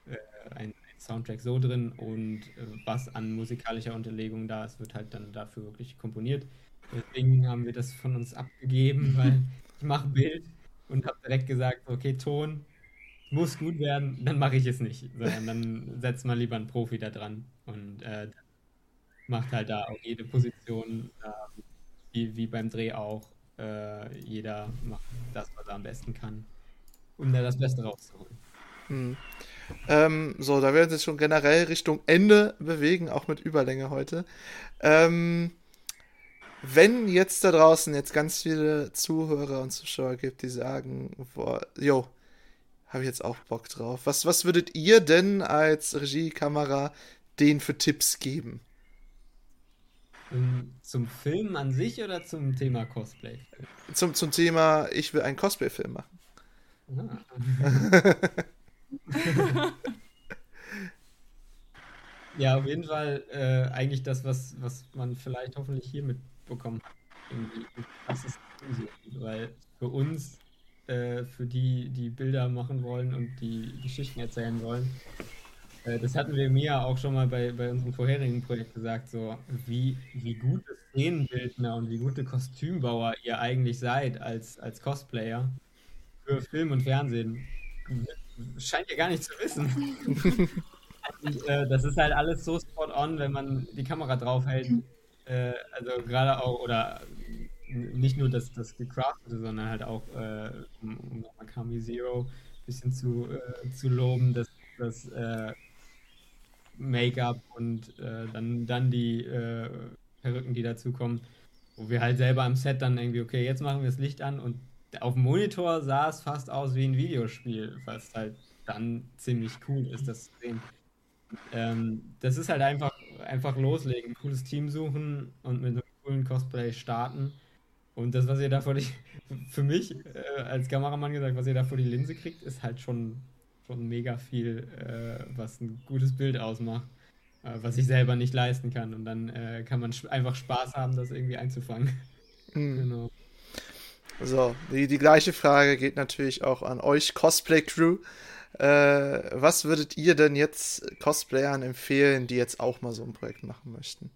äh, ein, ein Soundtrack so drin und äh, was an musikalischer Unterlegung da ist, wird halt dann dafür wirklich komponiert. Deswegen haben wir das von uns abgegeben, weil ich mache Bild und habe direkt gesagt, okay, Ton muss gut werden, dann mache ich es nicht, sondern dann setzt man lieber einen Profi da dran und äh, macht halt da auch jede Position, äh, wie, wie beim Dreh auch. Äh, jeder macht das, was er am besten kann, um da das Beste rauszuholen. Hm. Ähm, so, da werden wir uns schon generell Richtung Ende bewegen, auch mit Überlänge heute. Ähm, wenn jetzt da draußen jetzt ganz viele Zuhörer und Zuschauer gibt, die sagen, jo, habe ich jetzt auch Bock drauf. Was, was würdet ihr denn als Regiekamera denen für Tipps geben? Ähm, Zum Film an sich oder zum Thema Cosplay? Zum, zum Thema, ich will einen Cosplay-Film machen. Ah. Ja, auf jeden Fall äh, eigentlich das, was, was man vielleicht hoffentlich hier. Irgendwie. Das ist so, weil für uns, äh, für die, die Bilder machen wollen und die Geschichten erzählen wollen, das hatten wir mir auch schon mal bei, bei unserem vorherigen Projekt gesagt, so wie, wie gute Szenenbildner und wie gute Kostümbauer ihr eigentlich seid als, als Cosplayer für Film und Fernsehen. Scheint ihr gar nicht zu wissen. Und, äh, das ist halt alles so spot on, wenn man die Kamera draufhält. Äh, also gerade auch, oder nicht nur das, das Gecraftete, sondern halt auch, äh, um, um nochmal Kami Zero ein bisschen zu, äh, zu loben, das, das äh, Make-up und äh, dann, dann die äh, Perücken, die dazukommen, wo wir halt selber am Set dann irgendwie, okay, jetzt machen wir das Licht an und auf dem Monitor sah es fast aus wie ein Videospiel, was halt dann ziemlich cool ist, das zu sehen. Ähm, das ist halt einfach, einfach loslegen, cooles Team suchen und mit einem coolen Cosplay starten. Und das, was ihr da vor die, für mich äh, als Kameramann gesagt, was ihr da vor die Linse kriegt, ist halt schon, schon mega viel, äh, was ein gutes Bild ausmacht, äh, was ich selber nicht leisten kann. Und dann äh, kann man einfach Spaß haben, das irgendwie einzufangen. Hm. Genau. So, die, die gleiche Frage geht natürlich auch an euch, Cosplay-Crew. Äh, was würdet ihr denn jetzt Cosplayern empfehlen, die jetzt auch mal so ein Projekt machen möchten?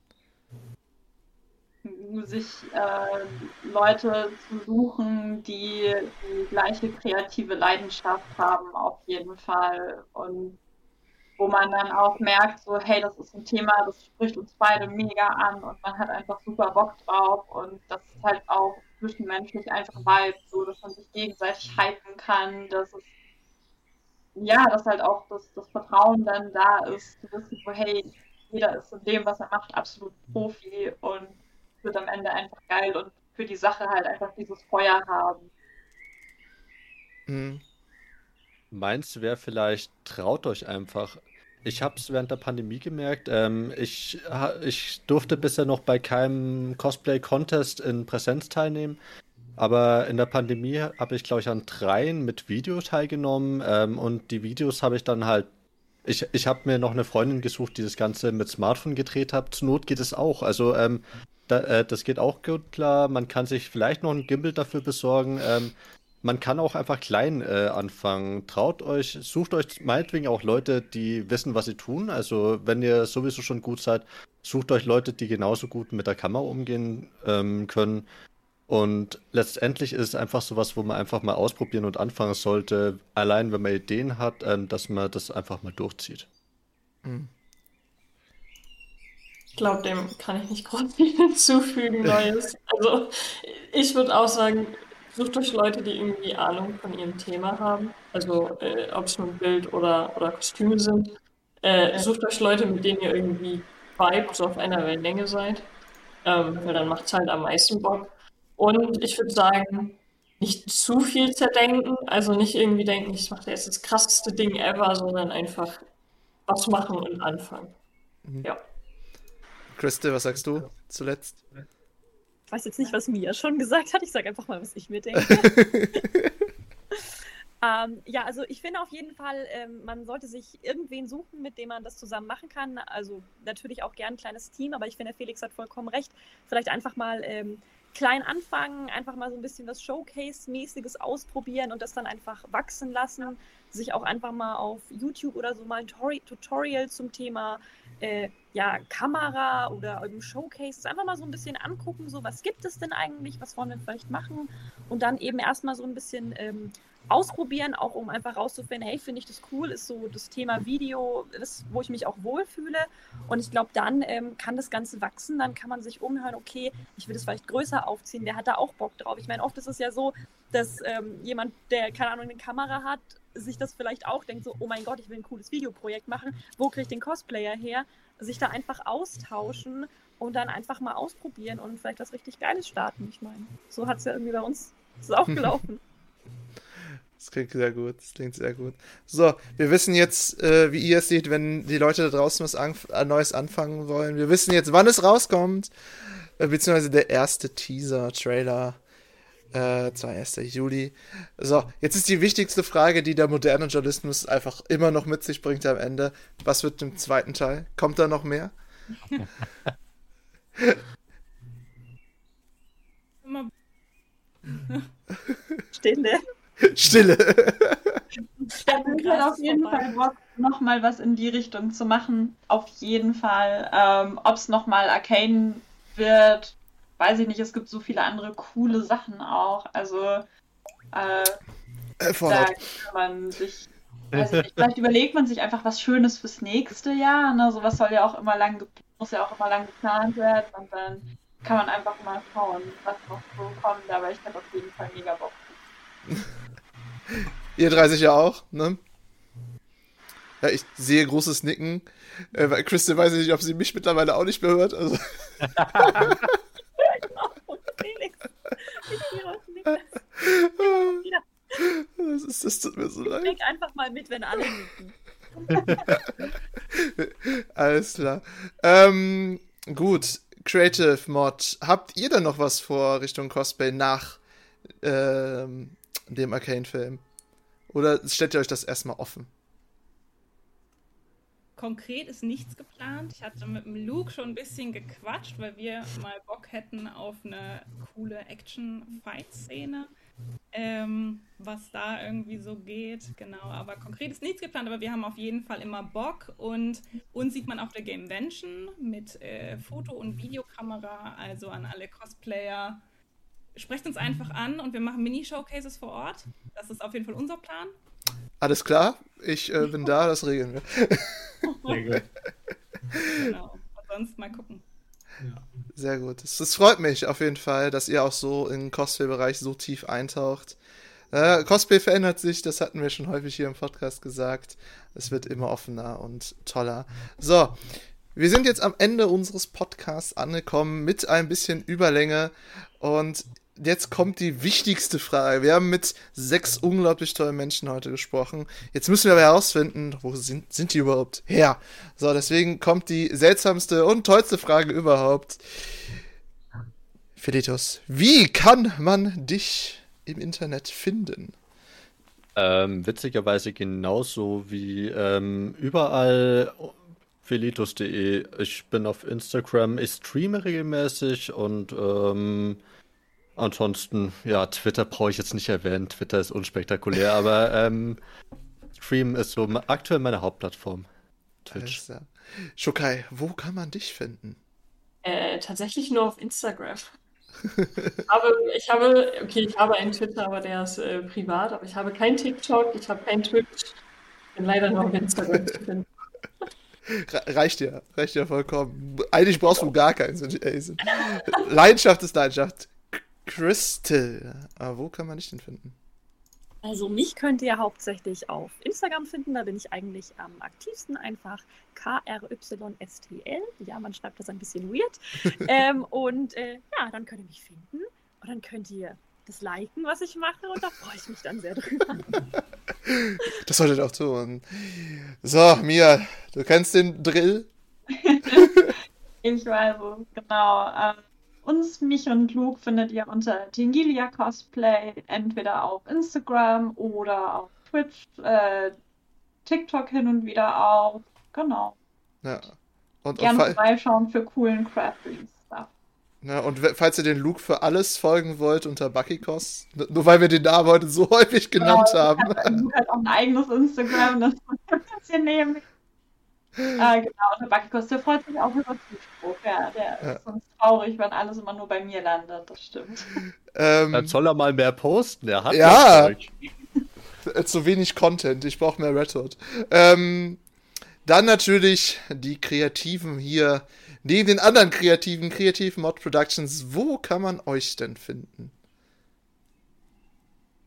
Sich äh, Leute zu suchen, die die gleiche kreative Leidenschaft haben, auf jeden Fall. Und wo man dann auch merkt, so, hey, das ist ein Thema, das spricht uns beide mega an und man hat einfach super Bock drauf und das ist halt auch zwischenmenschlich einfach Vibe, so, dass man sich gegenseitig hypen kann, dass es, ja, dass halt auch das, das Vertrauen dann da ist, zu wissen, so, hey, jeder ist in dem, was er macht, absolut Profi und wird am Ende einfach geil und für die Sache halt einfach dieses Feuer haben. Hm. Meins wäre vielleicht, traut euch einfach. Ich habe es während der Pandemie gemerkt. Ähm, ich, ich durfte bisher noch bei keinem Cosplay-Contest in Präsenz teilnehmen. Aber in der Pandemie habe ich, glaube ich, an dreien mit Video teilgenommen. Ähm, und die Videos habe ich dann halt. Ich, ich habe mir noch eine Freundin gesucht, die das Ganze mit Smartphone gedreht hat. Zur Not geht es auch. Also ähm, da, äh, das geht auch gut klar. Man kann sich vielleicht noch einen Gimbal dafür besorgen. Ähm, man kann auch einfach klein äh, anfangen. Traut euch, sucht euch meinetwegen auch Leute, die wissen, was sie tun. Also, wenn ihr sowieso schon gut seid, sucht euch Leute, die genauso gut mit der Kamera umgehen ähm, können. Und letztendlich ist es einfach sowas, wo man einfach mal ausprobieren und anfangen sollte, allein wenn man Ideen hat, ähm, dass man das einfach mal durchzieht. Hm. Ich glaube, dem kann ich nicht groß viel hinzufügen, Neues. Also, ich würde auch sagen, sucht euch Leute, die irgendwie Ahnung von ihrem Thema haben. Also, äh, ob es nun Bild oder, oder Kostüme sind. Äh, sucht euch Leute, mit denen ihr irgendwie vibet, so auf einer Wellenlänge seid. Ähm, weil dann macht es halt am meisten Bock. Und ich würde sagen, nicht zu viel zerdenken, also nicht irgendwie denken, ich mache jetzt das krasseste Ding ever, sondern einfach was machen und anfangen. Mhm. Ja. Christel, was sagst du zuletzt? Ich weiß jetzt nicht, was Mia schon gesagt hat. Ich sage einfach mal, was ich mir denke. Ähm, ja, also ich finde auf jeden Fall, ähm, man sollte sich irgendwen suchen, mit dem man das zusammen machen kann. Also natürlich auch gern ein kleines Team, aber ich finde, Felix hat vollkommen recht. Vielleicht einfach mal ähm, klein anfangen, einfach mal so ein bisschen was Showcase-mäßiges ausprobieren und das dann einfach wachsen lassen. Sich auch einfach mal auf YouTube oder so mal ein Tori Tutorial zum Thema äh, ja, Kamera oder eben Showcase einfach mal so ein bisschen angucken, so was gibt es denn eigentlich, was wollen wir vielleicht machen und dann eben erstmal so ein bisschen ähm, ausprobieren, auch um einfach rauszufinden, hey, finde ich das cool, ist so das Thema Video, das, wo ich mich auch wohlfühle. Und ich glaube, dann ähm, kann das Ganze wachsen, dann kann man sich umhören, okay, ich will das vielleicht größer aufziehen, wer hat da auch Bock drauf? Ich meine, oft ist es ja so, dass ähm, jemand, der, keine Ahnung, eine Kamera hat, sich das vielleicht auch denkt, so, oh mein Gott, ich will ein cooles Videoprojekt machen, wo kriege ich den Cosplayer her? Sich da einfach austauschen und dann einfach mal ausprobieren und vielleicht was richtig Geiles starten. Ich meine, so hat es ja irgendwie bei uns ist auch gelaufen. Das klingt sehr gut. Das klingt sehr gut. So, wir wissen jetzt, äh, wie ihr es seht, wenn die Leute da draußen was an äh, Neues anfangen wollen. Wir wissen jetzt, wann es rauskommt. Äh, beziehungsweise der erste Teaser-Trailer. Äh, zwar 1. Juli. So, jetzt ist die wichtigste Frage, die der moderne Journalismus einfach immer noch mit sich bringt am Ende. Was wird im zweiten Teil? Kommt da noch mehr? Stille. Stille. Ich hätte auf jeden Fall Bock, nochmal was in die Richtung zu machen. Auf jeden Fall. Ähm, Ob es nochmal Arcane wird, weiß ich nicht. Es gibt so viele andere coole Sachen auch. Also, äh, Äh, da kann man sich. Weiß ich nicht, vielleicht überlegt man sich einfach was Schönes fürs nächste Jahr. Ne? Sowas soll ja auch immer lang, muss ja auch immer lang geplant werden. Und dann kann man einfach mal schauen, was noch so kommt. Aber ich hätte auf jeden Fall mega Bock. Ihr drei sicher auch, ne? Ja, ich sehe großes Nicken. Äh, weil Christel weiß ich nicht, ob sie mich mittlerweile auch nicht mehr hört. Also, Felix. Ich höre auch nicht. Das, ist, das tut mir so leid. Denk einfach mal mit, wenn alle nicken. Alles klar. Ähm, gut, Creative Mod. Habt ihr denn noch was vor Richtung Cosplay nach ähm, dem Arcane-Film? Oder stellt ihr euch das erstmal offen? Konkret ist nichts geplant. Ich hatte mit dem Luke schon ein bisschen gequatscht, weil wir mal Bock hätten auf eine coole Action-Fight-Szene. Ähm, was da irgendwie so geht, genau. Aber konkret ist nichts geplant, aber wir haben auf jeden Fall immer Bock und uns sieht man auf der Gamevention mit äh, Foto- und Videokamera, also an alle Cosplayer. Sprecht uns einfach an und wir machen Mini-Showcases vor Ort. Das ist auf jeden Fall unser Plan. Alles klar? Ich äh, bin da, das regeln wir. Sehr gut. Genau. Und sonst mal gucken. Ja. Sehr gut. Es, es freut mich auf jeden Fall, dass ihr auch so im Cosplay-Bereich so tief eintaucht. Äh, Cosplay verändert sich, das hatten wir schon häufig hier im Podcast gesagt. Es wird immer offener und toller. So, wir sind jetzt am Ende unseres Podcasts angekommen mit ein bisschen Überlänge und jetzt kommt die wichtigste Frage. Wir haben mit sechs unglaublich tollen Menschen heute gesprochen. Jetzt müssen wir aber herausfinden, wo sind, sind die überhaupt her? So, deswegen kommt die seltsamste und tollste Frage überhaupt. Felitos, wie kann man dich im Internet finden? Ähm, witzigerweise genauso wie ähm, überall felitos.de. Ich bin auf Instagram, ich streame regelmäßig und ähm, ansonsten, ja, Twitter brauche ich jetzt nicht erwähnen. Twitter ist unspektakulär, aber ähm, Stream ist so aktuell meine Hauptplattform. Twitch. Alles. Shokai, wo kann man dich finden? Äh, tatsächlich nur auf Instagram. aber ich habe, okay, ich habe einen Twitter, aber der ist äh, privat, aber ich habe kein TikTok, ich habe kein Twitch. Bin leider nur auf Instagram zu finden. Re reicht dir, reicht dir vollkommen. Eigentlich brauchst du gar bin. Leidenschaft ist Leidenschaft. Crystal, aber wo kann man dich denn finden? Also mich könnt ihr hauptsächlich auf Instagram finden, da bin ich eigentlich am aktivsten, einfach KRYSTL. Ja, man schreibt das ein bisschen weird. ähm, und äh, ja, dann könnt ihr mich finden. Und dann könnt ihr das liken, was ich mache, und da freue ich mich dann sehr drüber. Das solltet ihr auch tun. So, Mia, du kennst den Drill? ich weiß es, genau. Äh, uns, mich und Luke findet ihr unter Tingilia Cosplay, entweder auf Instagram oder auf Twitch, äh, TikTok hin und wieder auch. Genau. Ja. Und, Gerne und, vorbeischauen für coolen Crafting-Stuff. ja, und falls ihr den Luke für alles folgen wollt unter Buckykos, nur weil wir den Namen heute so häufig genannt Genau, haben. Luke hat auch ein eigenes Instagram, das ein bisschen nehmen. Äh, genau, und der Buckykos, der freut sich auch über Zuspruch. Ja, der Ja. ist sonst traurig, wenn alles immer nur bei mir landet, das stimmt. Ähm, Dann soll er mal mehr posten. Er hat Ja. äh, zu wenig Content, ich brauche mehr Red Hood. Ähm, dann natürlich die Kreativen hier, neben den anderen Kreativen, Creative Mod Productions. Wo kann man euch denn finden?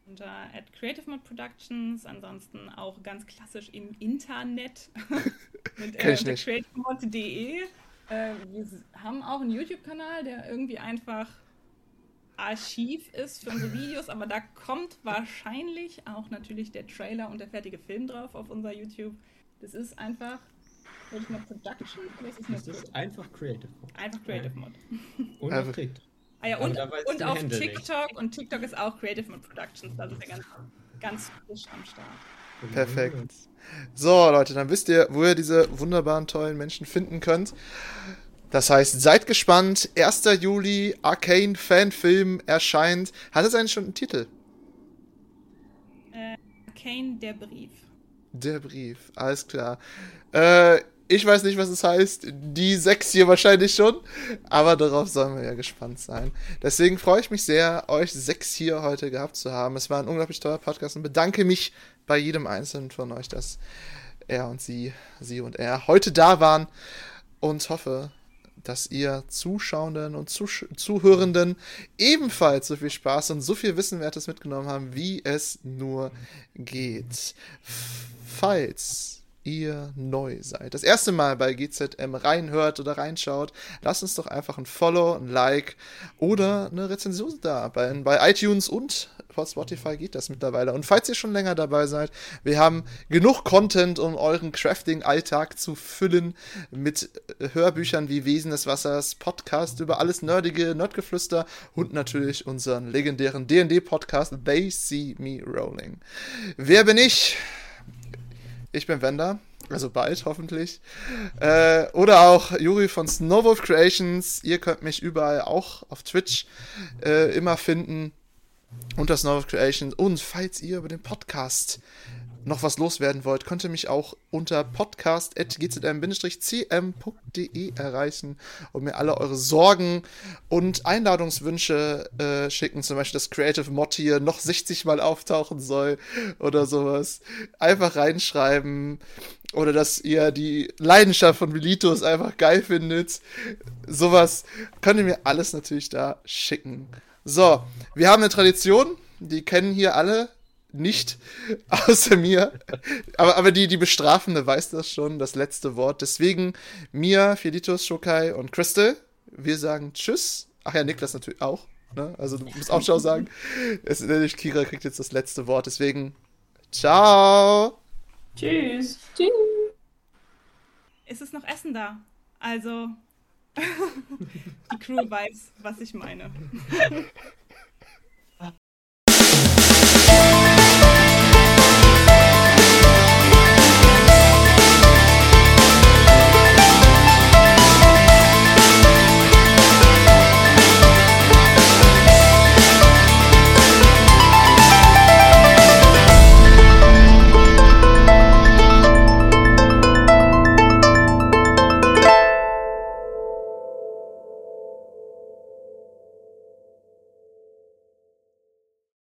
Unter at Creative Mod Productions, ansonsten auch ganz klassisch im Internet mit äh, creativemod.de. Äh, wir haben auch einen YouTube-Kanal, der irgendwie einfach Archiv ist für unsere Videos, aber da kommt wahrscheinlich auch natürlich der Trailer und der fertige Film drauf auf unser YouTube. Das ist einfach Creative Mod Production. oder ist es Das ist einfach Creative. einfach Creative Mod. Und TikTok. Ah ja, und, und auf nicht. TikTok und TikTok ist auch Creative Mod Productions, da sind wir ganz, ganz frisch am Start. Perfekt. So, Leute, dann wisst ihr, wo ihr diese wunderbaren, tollen Menschen finden könnt. Das heißt, seid gespannt. 1. Juli, Arcane Fanfilm erscheint. Hat es eigentlich schon einen Titel? Kane, der Brief. Der Brief, alles klar. Äh, ich weiß nicht, was es heißt. Die sechs hier wahrscheinlich schon. Aber darauf sollen wir ja gespannt sein. Deswegen freue ich mich sehr, euch sechs hier heute gehabt zu haben. Es war ein unglaublich toller Podcast und bedanke mich bei jedem Einzelnen von euch, dass er und sie, sie und er heute da waren. Und hoffe, dass ihr Zuschauenden und Zusch Zuhörenden ebenfalls so viel Spaß und so viel Wissenwertes mitgenommen haben, wie es nur geht. Falls ihr neu seid, das erste Mal bei GZM reinhört oder reinschaut, lasst uns doch einfach ein Follow, ein Like oder eine Rezension da. Bei, bei iTunes und bei Spotify geht das mittlerweile. Und falls ihr schon länger dabei seid, wir haben genug Content, um euren Crafting-Alltag zu füllen mit äh, Hörbüchern wie Wesen des Wassers, Podcast über alles Nerdige, Nerdgeflüster und natürlich unseren legendären D&D-Podcast They See Me Rolling. Wer bin ich? Ich bin Wender. Also bald, hoffentlich. Äh, oder auch Juri von Snowwolf Creations. Ihr könnt mich überall auch auf Twitch äh, immer finden. Unter Snowwolf Creations. Und falls ihr über den Podcast noch was loswerden wollt, könnt ihr mich auch unter podcast.gzm-cm.de erreichen und mir alle eure Sorgen und Einladungswünsche äh, schicken. Zum Beispiel, dass Creative Mod hier noch 60 Mal auftauchen soll oder sowas. Einfach reinschreiben. Oder dass ihr die Leidenschaft von Militos einfach geil findet. Sowas könnt ihr mir alles natürlich da schicken. So, wir haben eine Tradition, die kennen hier alle nicht, außer mir. Aber, aber die, die Bestrafende weiß das schon, das letzte Wort. Deswegen Mia, Felitos, Shokai und Crystal, wir sagen Tschüss. Ach ja, Niklas natürlich auch. Ne? Also du musst auch Ciao sagen. Es, nämlich Kira kriegt jetzt das letzte Wort. Deswegen Ciao. Tschüss. Tschüss. Es ist noch Essen da. Also, die Crew weiß, was ich meine.